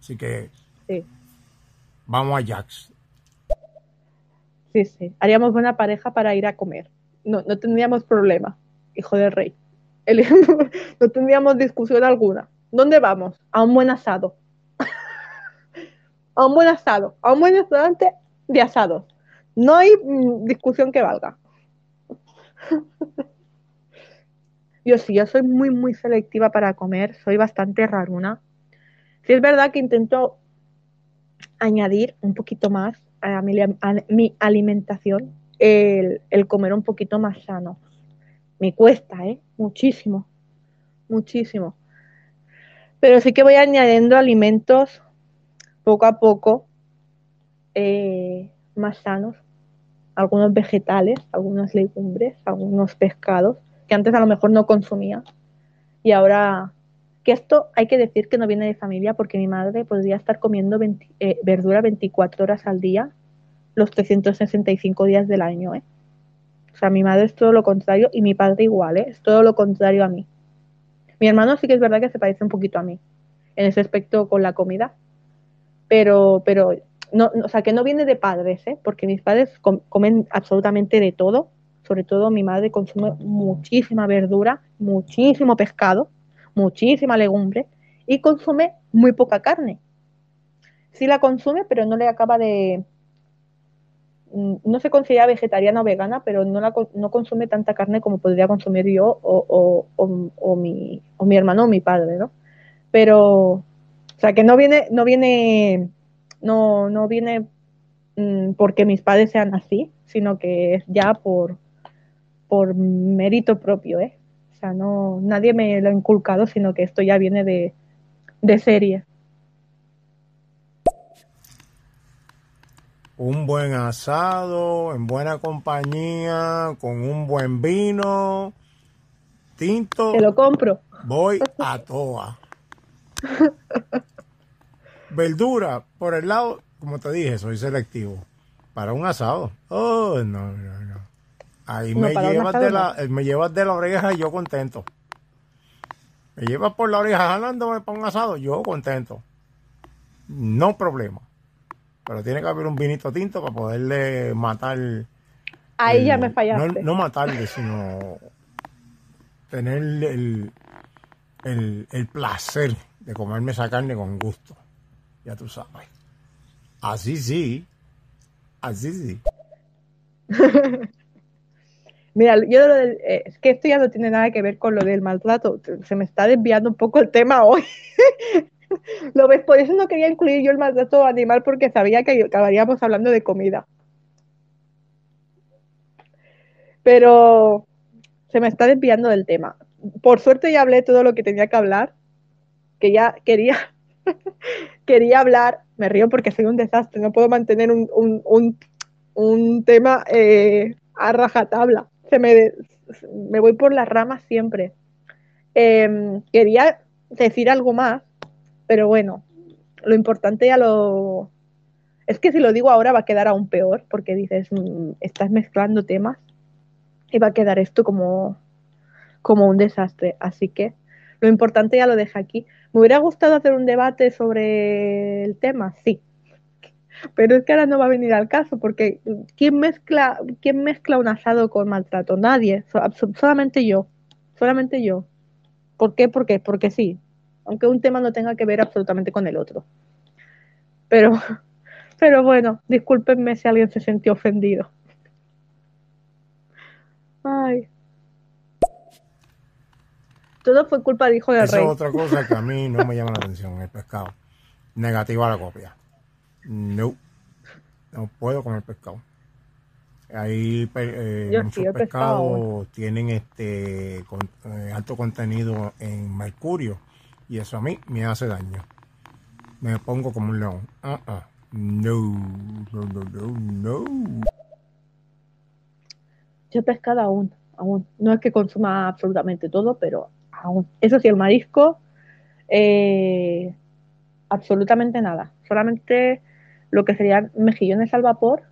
Así que Sí, vamos a Jax. sí, sí. Haríamos buena pareja para ir a comer. No, no tendríamos problema, hijo del rey. No tendríamos discusión alguna. ¿Dónde vamos? A un buen asado. a un buen asado. A un buen restaurante de asados. No hay mm, discusión que valga. Yo sí, yo soy muy, muy selectiva para comer. Soy bastante raruna. Sí es verdad que intento añadir un poquito más a mi, a mi alimentación el, el comer un poquito más sano. Me cuesta, ¿eh? Muchísimo, muchísimo. Pero sí que voy añadiendo alimentos poco a poco eh, más sanos, algunos vegetales, algunas legumbres, algunos pescados, que antes a lo mejor no consumía. Y ahora, que esto hay que decir que no viene de familia, porque mi madre podría estar comiendo 20, eh, verdura 24 horas al día, los 365 días del año. ¿eh? O sea, mi madre es todo lo contrario y mi padre igual, ¿eh? es todo lo contrario a mí. Mi hermano sí que es verdad que se parece un poquito a mí en ese aspecto con la comida, pero, pero no, o sea, que no viene de padres, ¿eh? porque mis padres com comen absolutamente de todo, sobre todo mi madre consume muchísima verdura, muchísimo pescado, muchísima legumbre y consume muy poca carne. Sí la consume, pero no le acaba de... Mm, no se considera vegetariana o vegana, pero no, la, no consume tanta carne como podría consumir yo o, o, o, o mi, hermano o mi padre, ¿no? Pero, o sea, que no viene, no viene, no, no viene mmm, porque mis padres sean así, sino que es ya por, por mérito propio, ¿eh? O sea, no, nadie me lo ha inculcado, sino que esto ya viene de, de serie. Un buen asado, en buena compañía, con un buen vino, tinto. Te lo compro. Voy a toa. Verdura, por el lado, como te dije, soy selectivo. Para un asado. Oh, no, no, no. Ahí No, me, llevas de la, me llevas de la oreja y yo contento. Me llevas por la oreja jalándome para un asado, yo contento. No problema. Pero tiene que haber un vinito tinto para poderle matar. Ahí el- ya me No, fallaste. no matarle, sino tener el, el, el placer de comerme esa carne con gusto. Ya tú sabes. Así sí. Así sí. Mira, yo lo del- eh, es que esto ya no tiene nada que ver con lo del maltrato. Se me está desviando un poco el tema hoy. ¿Lo ves? Por eso no quería incluir yo el maltrato animal porque sabía que acabaríamos hablando de comida. Pero se me está desviando del tema. Por suerte ya hablé todo lo que tenía que hablar, que ya quería, quería hablar. Me río porque soy un desastre, no puedo mantener un, un, un, un tema eh, a rajatabla. Se me, me voy por las ramas siempre. Eh, quería decir algo más, pero bueno, lo importante ya lo... Es que si lo digo ahora va a quedar aún peor, porque dices, mm, estás mezclando temas y va a quedar esto como, como un desastre. Así que lo importante ya lo dejé aquí. ¿Me hubiera gustado hacer un debate sobre el tema? Sí. Pero es que ahora no va a venir al caso, porque ¿quién mezcla, quién mezcla un asado con maltrato? Nadie, solamente yo, solamente yo. ¿Por qué? Porque, porque sí, aunque un tema no tenga que ver absolutamente con el otro. Pero, pero bueno, discúlpenme si alguien se sintió ofendido. Ay. Todo fue culpa del hijo del Esa rey. es otra cosa que a mí no me llama la atención, el pescado. Negativa a la copia. No. No puedo comer pescado. Hay pe- eh, Yo muchos sí, el pescado. pescados tienen este con- eh, alto contenido en mercurio y eso a mí me hace daño. Me pongo como un león. Ah, ah. No, no, no, no, no. Yo pescado aún, aún. No es que consuma absolutamente todo, pero aún. Eso sí, el marisco, eh, absolutamente nada. Solamente lo que serían mejillones al vapor.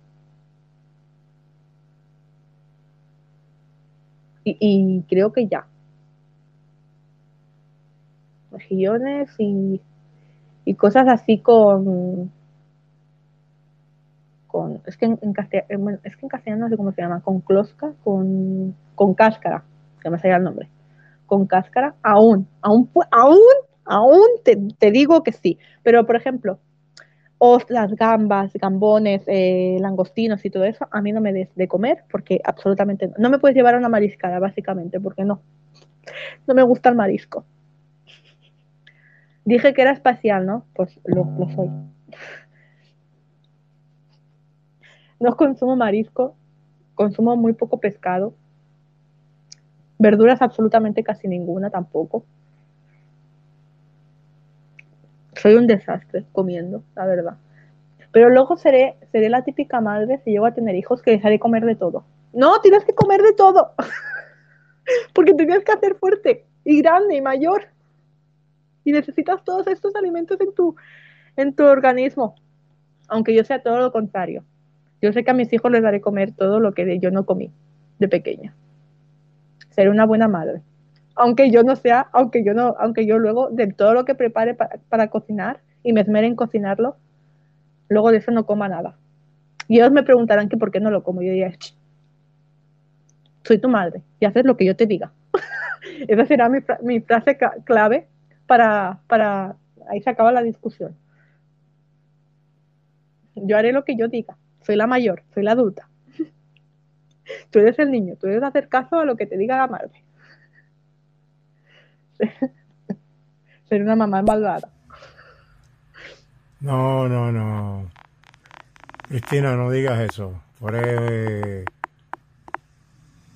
Y creo que ya. Mejillones y, y cosas así con, con es que en, en castellano, bueno, es que en castellano no sé cómo se llama, con closca, con, con cáscara, que me salga el nombre, con cáscara, aún, aún, aún, aún te, te digo que sí, pero por ejemplo, ostras, gambas, gambones, eh, langostinos y todo eso, a mí no me des de comer porque absolutamente no. No me puedes llevar a una mariscada, básicamente, porque no. No me gusta el marisco. Dije que era espacial, ¿no? Pues lo, soy. No consumo marisco, consumo muy poco pescado. Verduras absolutamente casi ninguna tampoco. Soy un desastre comiendo, la verdad. Pero luego seré, seré la típica madre, si llego a tener hijos, que les haré comer de todo. No, tienes que comer de todo. Porque tienes que hacer fuerte y grande y mayor. Y necesitas todos estos alimentos en tu, en tu organismo. Aunque yo sea todo lo contrario. Yo sé que a mis hijos les daré comer todo lo que yo no comí de pequeña. Seré una buena madre. Aunque yo no sea, aunque yo no, aunque yo luego de todo lo que prepare para, para cocinar y me esmere en cocinarlo, luego de eso no coma nada. Y ellos me preguntarán que por qué no lo como. Yo diría, "Ch, soy tu madre y haces lo que yo te diga. Esa será mi, mi frase clave para, para... Ahí se acaba la discusión. Yo haré lo que yo diga. Soy la mayor, soy la adulta. Tú eres el niño, tú debes hacer caso a lo que te diga la madre. Ser una mamá malvada. No, no, no. Cristina, no digas eso. Eres,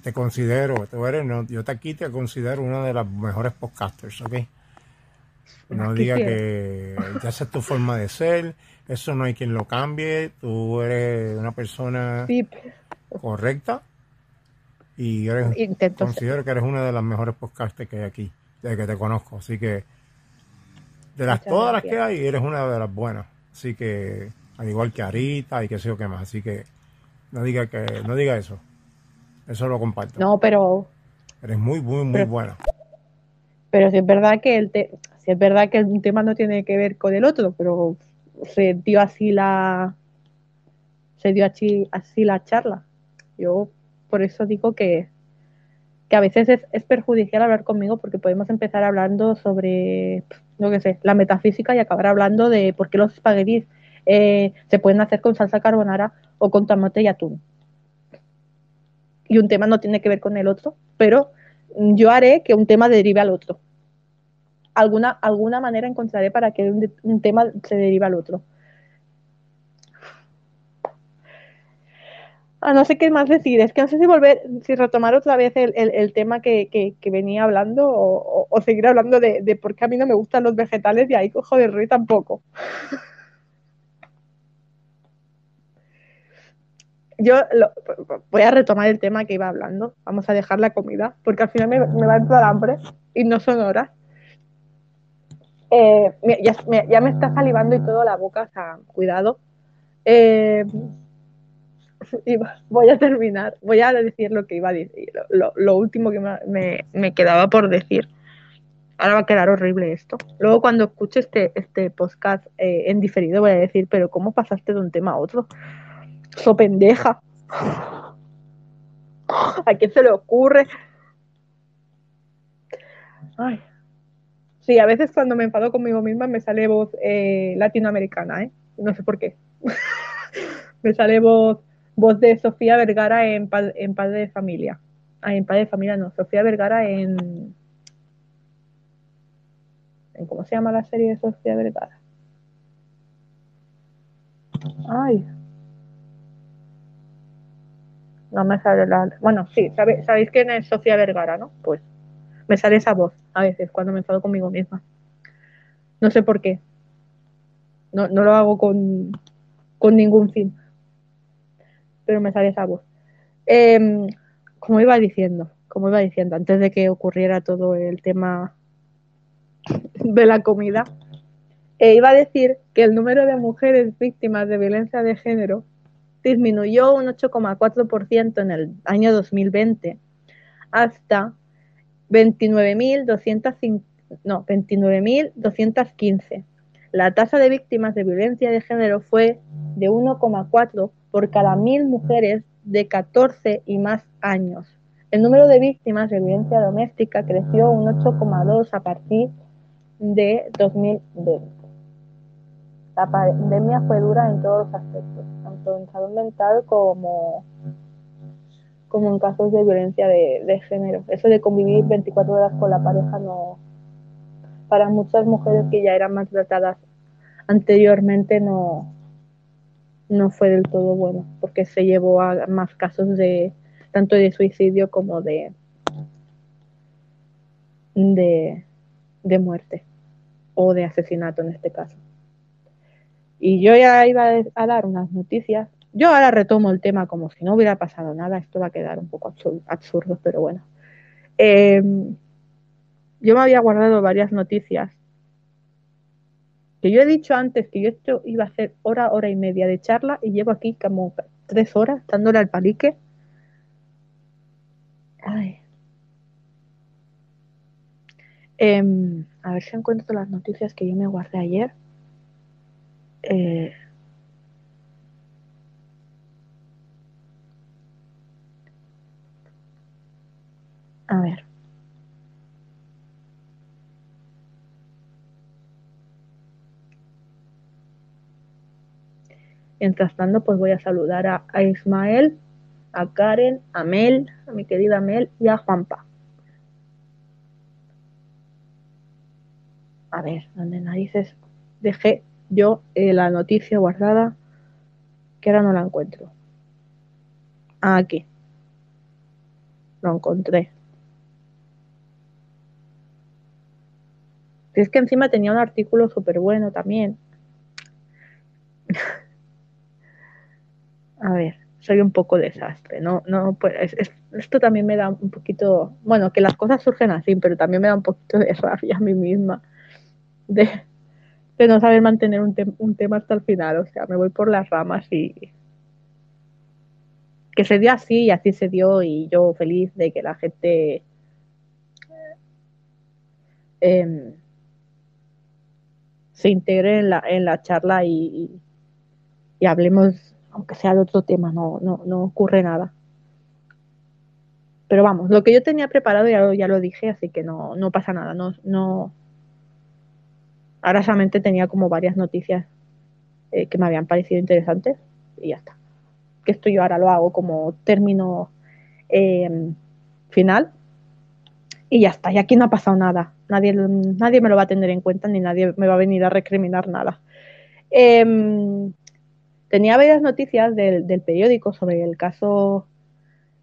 te considero, tú eres, no, yo te aquí te considero una de las mejores podcasters, ¿ok? No Quisiera. que ya esa es tu forma de ser, eso no hay quien lo cambie, tú eres una persona Sí, correcta y eres, intento ser. considero que eres una de las mejores podcasters que hay aquí, desde que te conozco, así que de las Muchas todas las que hay, eres una de las buenas, así que al igual que Arita y que sé yo qué más, así que no diga que no diga eso, eso lo comparto, No, pero eres muy muy muy Pero- buena, Pero si es verdad que el te- si es verdad que un tema no tiene que ver con el otro, pero se dio así la se dio así, así la charla. Yo por eso digo que, que a veces es, es perjudicial hablar conmigo porque podemos empezar hablando sobre, no que sé, la metafísica y acabar hablando de por qué los espaguetis eh, se pueden hacer con salsa carbonara o con tomate y atún. Y un tema no tiene que ver con el otro, pero yo haré que un tema derive al otro. Alguna, alguna manera encontraré para que un, tema se derive al otro. Ah, no sé qué más decir. Es que no sé si volver, si retomar otra vez el, el- tema que, que- venía hablando o, seguir hablando de, por qué a mí no me gustan los vegetales y ahí cojo de Rui tampoco. Yo voy a retomar el tema que iba hablando. Vamos a dejar la comida, porque al final me, me va a entrar hambre y no son horas. Eh, ya, ya me está salivando y todo la boca, o sea, cuidado. Eh, voy a terminar, voy a decir lo que iba a decir, lo, lo- último que me- me quedaba por decir. Ahora va a quedar horrible esto. Luego cuando escuche este, este podcast eh, en diferido voy a decir, pero ¿cómo pasaste de un tema a otro? So pendeja. ¿A quién se le ocurre? Ay. Sí, a veces cuando me enfado conmigo misma me sale voz eh, latinoamericana, ¿eh? No sé por qué. me sale voz, voz de Sofía Vergara en, en Padre de Familia. Ah, en Padre de Familia no, Sofía Vergara en ¿Cómo se llama la serie de Sofía Vergara? Ay. No me sale la... Bueno, sí, sabe- sabéis quién es Sofía Vergara, ¿no? Pues me sale esa voz a veces cuando me enfado conmigo misma. No sé por qué. No, no lo hago con, con ningún fin. Pero me sale esa voz. Em, como iba diciendo, como iba diciendo, antes de que ocurriera todo el tema de la comida, eh, iba a decir que el número de mujeres víctimas de violencia de género disminuyó un 8,4% en el año 2020 hasta 29.205 no, 29.215. La tasa de víctimas de violencia de género fue de 1,4 por cada mil mujeres de 14 y más años. El número de víctimas de violencia doméstica creció un 8,2 a partir de 2020. La pandemia fue dura en todos los aspectos, tanto en salud mental como, como en casos de violencia de, de género. Eso de convivir 24 horas con la pareja no, para muchas mujeres que ya eran maltratadas anteriormente no, no fue del todo bueno, porque se llevó a más casos de tanto de suicidio como de de, de muerte o de asesinato en este caso. Y yo ya iba a dar unas noticias. Yo ahora retomo el tema como si no hubiera pasado nada. Esto va a quedar un poco absurdo, pero bueno. Eh, yo me había guardado varias noticias que yo he dicho antes que yo esto iba a hacer hora, hora y media de charla y llevo aquí como tres horas dándole al palique. Ay. Em, a ver si encuentro las noticias que yo me guardé ayer. Eh, a ver. Mientras tanto, pues voy a saludar a, Ismael, a Karen, a Mel, a mi querida Mel y a Juanpa. A ver, ¿dónde narices dejé yo eh, la noticia guardada? Que ahora no la encuentro. Ah, aquí. Lo encontré. Es que encima tenía un artículo súper bueno también. A ver, soy un poco desastre, ¿no? no pues, es- es- esto también me da un poquito, bueno, que las cosas surgen así, pero también me da un poquito de rabia a mí misma de, de no saber mantener un, tem- un tema hasta el final, o sea, me voy por las ramas y que se dio así y así se dio y yo feliz de que la gente em, se integre en la, en la charla y, y- y hablemos, aunque sea de otro tema, no, no, no ocurre nada. Pero vamos, lo que yo tenía preparado ya lo, ya lo dije, así que no, no pasa nada. No, no... Ahora solamente tenía como varias noticias eh, que me habían parecido interesantes y ya está. Que esto yo ahora lo hago como término eh, final y ya está. Y aquí no ha pasado nada. Nadie, nadie me lo va a tener en cuenta ni nadie me va a venir a recriminar nada. Em, tenía varias noticias del, del periódico sobre el caso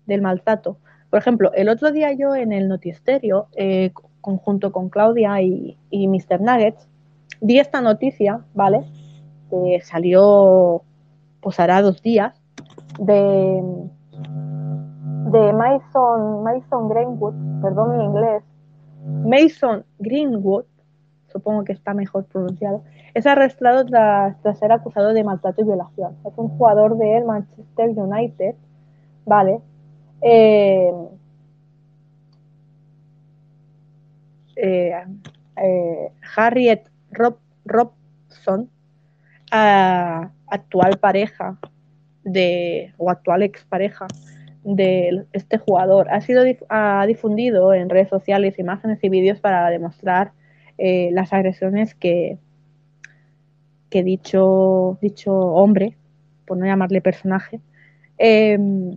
del maltrato. Por ejemplo, el otro día yo en el Notisterio, eh, conjunto con Claudia y, y Mr. Nuggets, vi esta noticia, ¿vale? Que salió, pues hará dos días, de, de Mason, Mason Greenwood, perdón mi inglés, Mason Greenwood, supongo que está mejor pronunciado, es arrestado tras, tras ser acusado de maltrato y violación. Es un jugador del Manchester United, ¿vale? Eh, eh, eh, Harriet Rob, Robson, ah, actual pareja de, o actual expareja de este jugador, ha sido ha difundido en redes sociales imágenes y vídeos para demostrar eh, las agresiones que, que dicho, dicho hombre, por no llamarle personaje, em,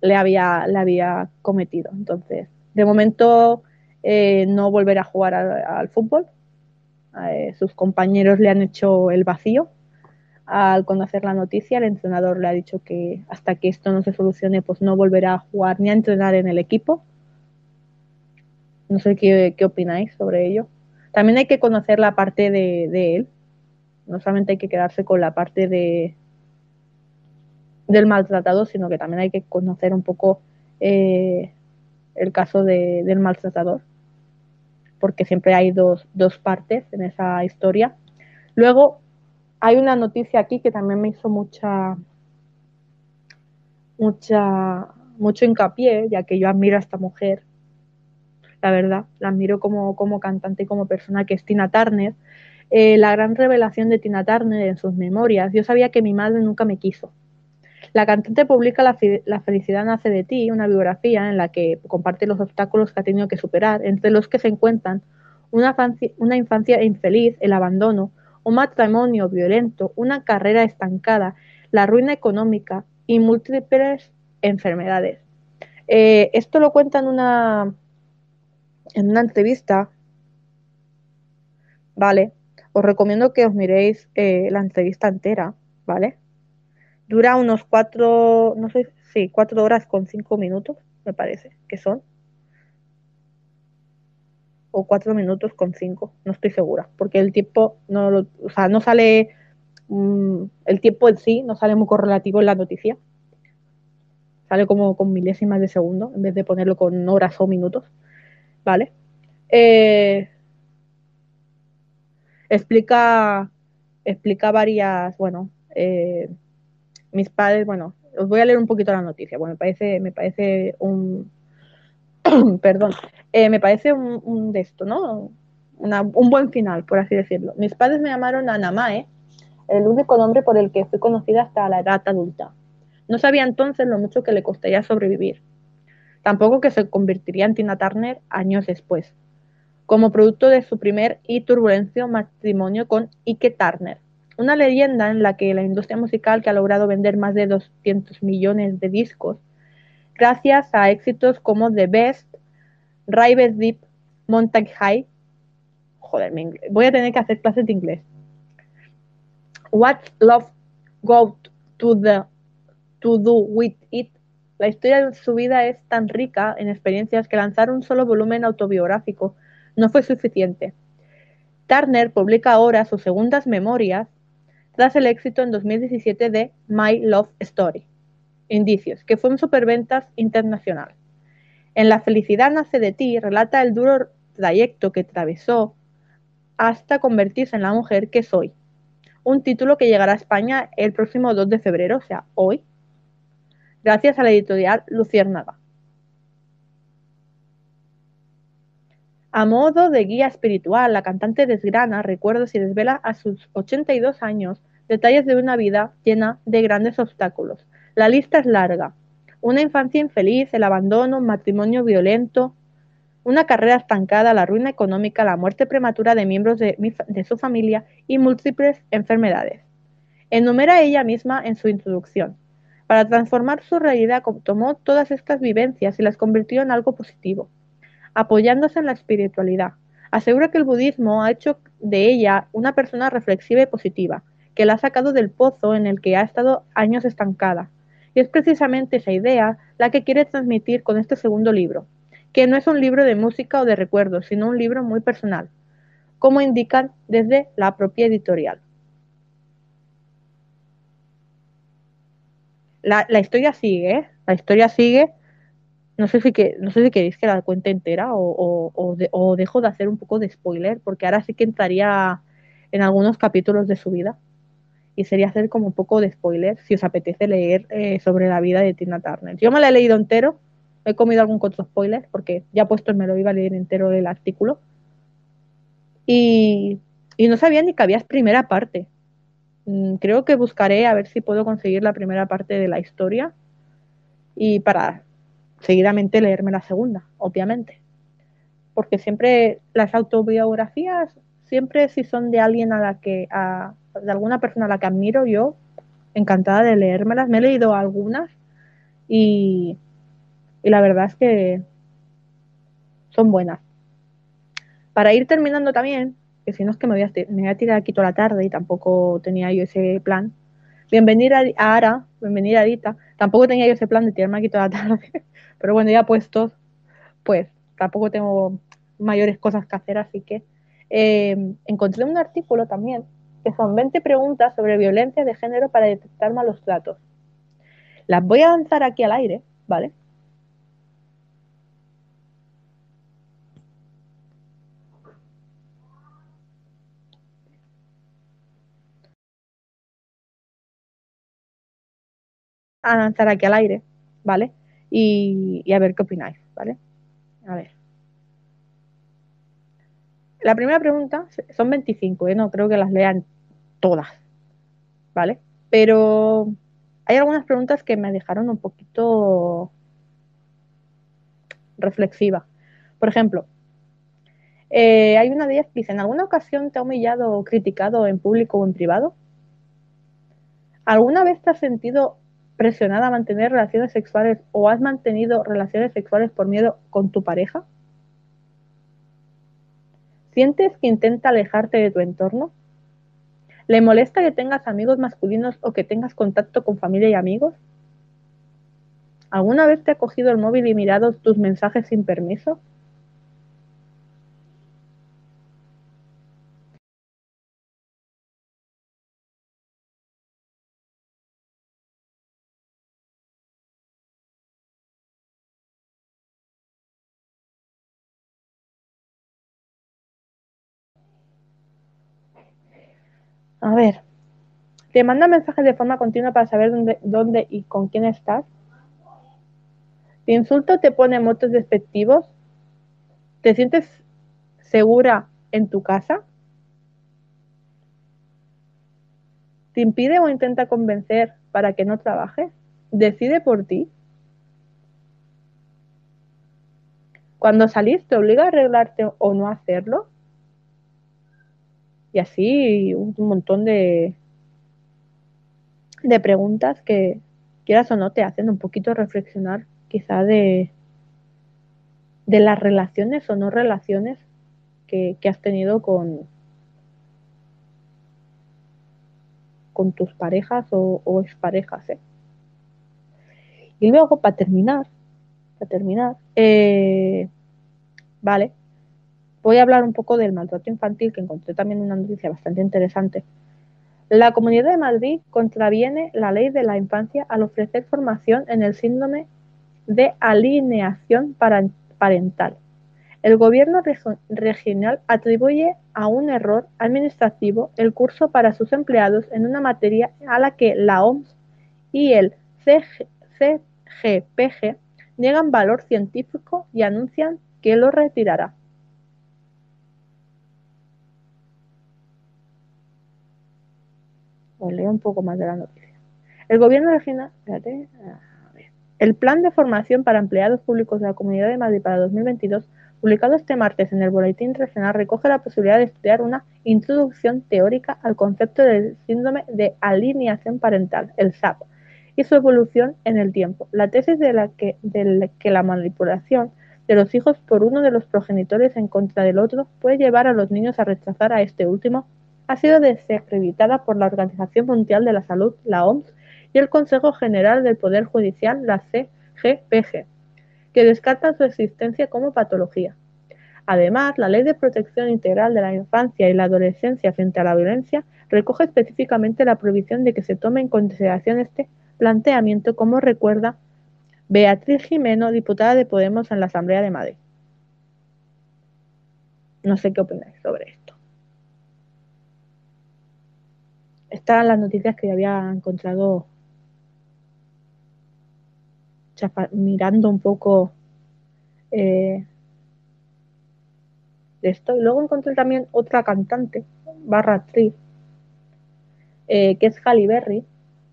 le había, le había cometido. Entonces, de momento eh, no volverá a jugar al fútbol. Eh, sus compañeros le han hecho el vacío. Al conocer la noticia, el entrenador le ha dicho que hasta que esto no se solucione, pues no volverá a jugar ni a entrenar en el equipo. No sé qué, qué opináis sobre ello. También hay que conocer la parte de, él. No solamente hay que quedarse con la parte de, del maltratado, sino que también hay que conocer un poco eh, el caso de, del maltratador, porque siempre hay dos, dos partes en esa historia. Luego, hay una noticia aquí que también me hizo mucha, mucha, mucho hincapié, ya que yo admiro a esta mujer, la verdad, la admiro como, como cantante y como persona, que es Tina Turner. Eh, la gran revelación de Tina Turner en sus memorias, yo sabía que mi madre nunca me quiso. La cantante publica la, felicidad nace de ti, una biografía en la que comparte los obstáculos que ha tenido que superar, entre los que se encuentran una, una infancia infeliz, el abandono, un matrimonio violento, una carrera estancada, la ruina económica y múltiples enfermedades. Eh, esto lo cuenta en una, en una entrevista, ¿vale? Os recomiendo que os miréis eh, la entrevista entera, ¿vale? Dura unos cuatro, no sé, sí, cuatro horas con cinco minutos, me parece, que son. O cuatro minutos con cinco, no estoy segura, porque el tiempo no lo, o sea, no sale, mm, el tiempo en sí no sale muy correlativo en la noticia. Sale como con milésimas de segundo, en vez de ponerlo con horas o minutos. ¿Vale? Eh, explica, explica varias, bueno, eh, mis padres, bueno, os voy a leer un poquito la noticia, bueno, me parece, me parece un, perdón, eh, me parece un, un, de esto, ¿no? Una, un buen final, por así decirlo. Mis padres me llamaron Anamae, el único nombre por el que fui conocida hasta la edad adulta. No sabía entonces lo mucho que le costaría sobrevivir. Tampoco que se convertiría en Tina Turner años después, como producto de su primer y turbulento matrimonio con Ike Turner, una leyenda en la que la industria musical que ha logrado vender más de 200 millones de discos, gracias a éxitos como The Best, River Deep, Mountain High, joder, voy a tener que hacer clases de inglés. What's Love Go to the to do with it? La historia de su vida es tan rica en experiencias que lanzar un solo volumen autobiográfico no fue suficiente. Turner publica ahora sus segundas memorias tras el éxito en 2017 de My Love Story, Indicios, que fue un superventas internacional. En La felicidad nace de ti relata el duro trayecto que atravesó hasta convertirse en la mujer que soy. Un título que llegará a España el próximo 2 de febrero, o sea, hoy, gracias a la editorial Luciérnaga. A modo de guía espiritual, la cantante desgrana recuerdos y desvela a sus 82 años detalles de una vida llena de grandes obstáculos. La lista es larga. Una infancia infeliz, el abandono, matrimonio violento, una carrera estancada, la ruina económica, la muerte prematura de miembros de, de su familia y múltiples enfermedades. Enumera ella misma en su introducción. Para transformar su realidad tomó todas estas vivencias y las convirtió en algo positivo, apoyándose en la espiritualidad. Asegura que el budismo ha hecho de ella una persona reflexiva y positiva, que la ha sacado del pozo en el que ha estado años estancada. Y es precisamente esa idea la que quiere transmitir con este segundo libro, que no es un libro de música o de recuerdos, sino un libro muy personal, como indican desde la propia editorial. La, historia sigue, ¿eh? la historia sigue. No sé si, que, no sé si queréis que la cuente entera o dejo de hacer un poco de spoiler, porque ahora sí que entraría en algunos capítulos de su vida y sería hacer como un poco de spoiler si os apetece leer eh, sobre la vida de Tina Turner. Yo me la he leído entero, he comido algún otro spoiler porque ya puesto me lo iba a leer entero el artículo y, y no sabía ni que había primera parte. Mm, creo que buscaré a ver si puedo conseguir la primera parte de la historia y para seguidamente leerme la segunda, obviamente. Porque siempre las autobiografías, siempre si son de alguien a la que de alguna persona a la que admiro, yo encantada de leérmelas. Me he leído algunas y, y la verdad es que son buenas. Para ir terminando también, que si no es que me voy, a, me voy a tirar aquí toda la tarde y tampoco tenía yo ese plan. Bienvenida a Ara, bienvenida a Arita. Tampoco tenía yo ese plan de tirarme aquí toda la tarde, pero bueno, ya puestos, pues tampoco tengo mayores cosas que hacer, así que eh, encontré un artículo también que son 20 preguntas sobre violencia de género para detectar malos tratos. Las voy a lanzar aquí al aire, ¿vale? A lanzar aquí al aire, ¿vale? Y, y a ver qué opináis, ¿vale? A ver. La primera pregunta, son 25, ¿eh? no creo que las lean todas, ¿vale? Pero hay algunas preguntas que me dejaron un poquito reflexiva. Por ejemplo, eh, hay una de ellas que dice, ¿en alguna ocasión te ha humillado o criticado en público o en privado? ¿Alguna vez te has sentido presionada a mantener relaciones sexuales o has mantenido relaciones sexuales por miedo con tu pareja? ¿Sientes que intenta alejarte de tu entorno? ¿Le molesta que tengas amigos masculinos o que tengas contacto con familia y amigos? ¿Alguna vez te ha cogido el móvil y mirado tus mensajes sin permiso? A ver, ¿te manda mensajes de forma continua para saber dónde, dónde y con quién estás? ¿Te insulta o te pone motos despectivos? ¿Te sientes segura en tu casa? ¿Te impide o intenta convencer para que no trabajes? ¿Decide por ti? Cuando salís, ¿te obliga a arreglarte o no hacerlo? Y así un montón de, de preguntas que, quieras o no, te hacen un poquito reflexionar quizá de, de las relaciones o no relaciones que, que has tenido con, con tus parejas o, exparejas. ¿eh? Y luego, para terminar, para terminar, eh, vale, voy a hablar un poco del maltrato infantil, que encontré también una noticia bastante interesante. La Comunidad de Madrid contraviene la ley de la infancia al ofrecer formación en el síndrome de alineación parental. El gobierno regional atribuye a un error administrativo el curso para sus empleados en una materia a la que la OMS y el CGPG niegan valor científico y anuncian que lo retirará. Os leo un poco más de la noticia. El gobierno regional, el Plan de Formación para Empleados Públicos de la Comunidad de Madrid para 2022, publicado este martes en el Boletín Regional, recoge la posibilidad de estudiar una introducción teórica al concepto del síndrome de alineación parental, el SAP, y su evolución en el tiempo. La tesis de la que, de la, que la manipulación de los hijos por uno de los progenitores en contra del otro puede llevar a los niños a rechazar a este último ha sido desacreditada por la Organización Mundial de la Salud, la OMS, y el Consejo General del Poder Judicial, la CGPG, que descartan su existencia como patología. Además, la Ley de Protección Integral de la Infancia y la Adolescencia frente a la violencia recoge específicamente la prohibición de que se tome en consideración este planteamiento, como recuerda Beatriz Jimeno, diputada de Podemos en la Asamblea de Madrid. No sé qué opináis sobre esto. Estas las noticias que había encontrado mirando un poco eh, de esto. Y luego encontré también otra cantante, barra actriz, eh, que es Halle Berry,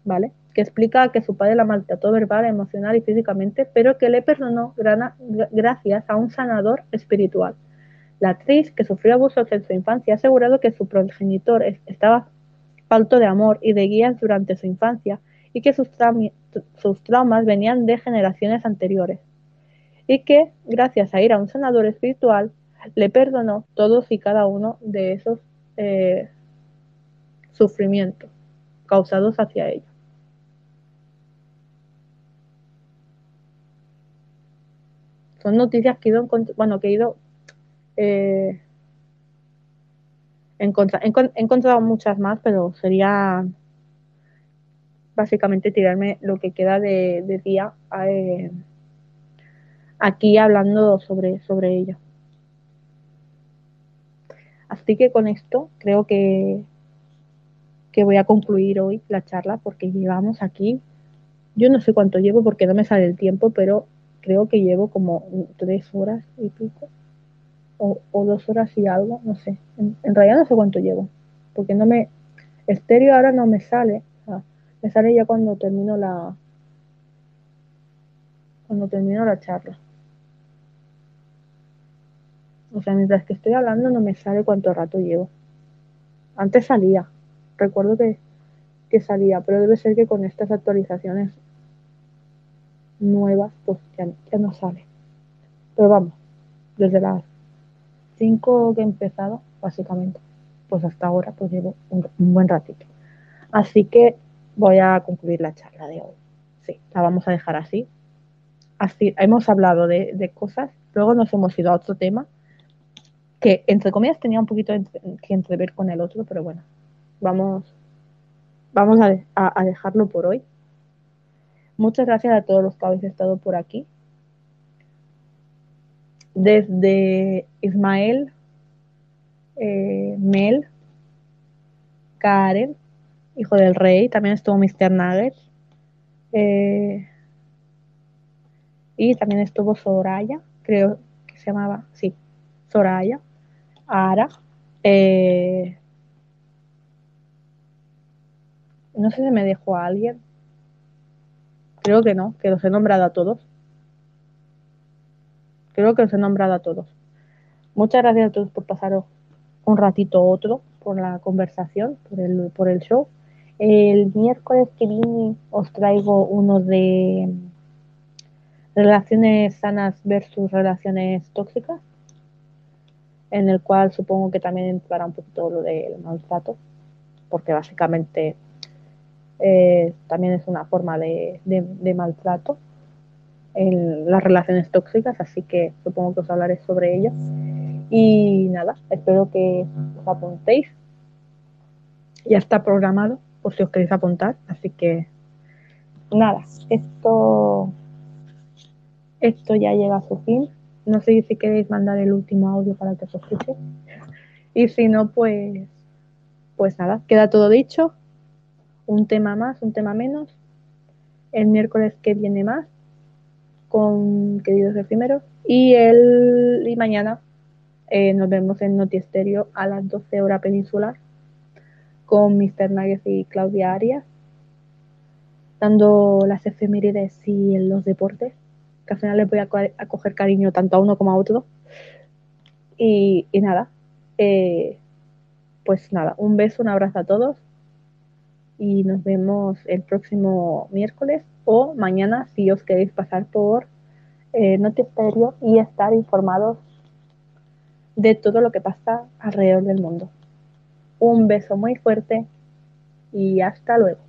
¿vale? Que explica que su padre la maltrató verbal, emocional y físicamente, pero que le perdonó gracias a un sanador espiritual. La actriz, que sufrió abusos en su infancia, ha asegurado que su progenitor estaba falto de amor y de guías durante su infancia y que sus, sus traumas venían de generaciones anteriores. Y que, gracias a ir a un sanador espiritual, le perdonó todos y cada uno de esos eh, sufrimientos causados hacia ella. Son noticias que he ido, bueno, que he ido eh, he encontrado muchas más, pero sería básicamente tirarme lo que queda de, día eh, aquí hablando sobre, sobre ello. Así que con esto creo que, que voy a concluir hoy la charla porque llevamos aquí, yo no sé cuánto llevo porque no me sale el tiempo, pero creo que llevo como tres horas y pico o, dos horas y algo, no sé. En, realidad no sé cuánto llevo, porque no me... Estéreo ahora no me sale, me sale ya cuando termino la... cuando termino la charla. O sea, mientras que estoy hablando no me sale cuánto rato llevo. Antes salía, recuerdo que, que salía, pero debe ser que con estas actualizaciones nuevas, pues ya, ya no sale. Pero vamos, desde las 5 que he empezado, básicamente. pues hasta ahora pues llevo un, un buen ratito. Así que voy a concluir la charla de hoy. Sí, la vamos a dejar así. Así, hemos hablado de, cosas, luego nos hemos ido a otro tema que entre comillas tenía un poquito que entrever con el otro, pero bueno, vamos, vamos a dejarlo por hoy. Muchas gracias a todos los que habéis estado por aquí. Desde Ismael, eh, Mel, Karen, hijo del rey, también estuvo Mr. Nuggets. eh, y también estuvo Soraya, creo que se llamaba, sí, Soraya, Ara. eh, no sé si me dejó alguien. Creo que no, que los he nombrado a todos. Creo que los he nombrado a todos. Muchas gracias a todos por pasaros un ratito otro por la conversación, por el, por el show. El miércoles que viene os traigo uno de relaciones sanas versus relaciones tóxicas, en el cual supongo que también entrará un poquito lo del maltrato, porque básicamente eh, también es una forma de maltrato en las relaciones tóxicas, así que supongo que os hablaré sobre ello. Y nada, espero que os apuntéis. Ya está programado, por si os queréis apuntar, así que nada, esto, esto ya llega a su fin. No sé si queréis mandar el último audio para que os escuche. Y si no, pues, pues nada, queda todo dicho. Un tema más, un tema menos. El miércoles que viene más con queridos efímeros. Y el y mañana eh, nos vemos en Notiesterio a las 12 horas peninsular con Mr. Nuggets y Claudia Arias, dando las efemérides y en los deportes, que al final les voy a, co- a coger cariño tanto a uno como a otro. Y, y nada, eh, pues nada, un beso, un abrazo a todos y nos vemos el próximo miércoles o mañana si os queréis pasar por eh, Notiesterio y estar informados de todo lo que pasa alrededor del mundo. Un beso muy fuerte y hasta luego.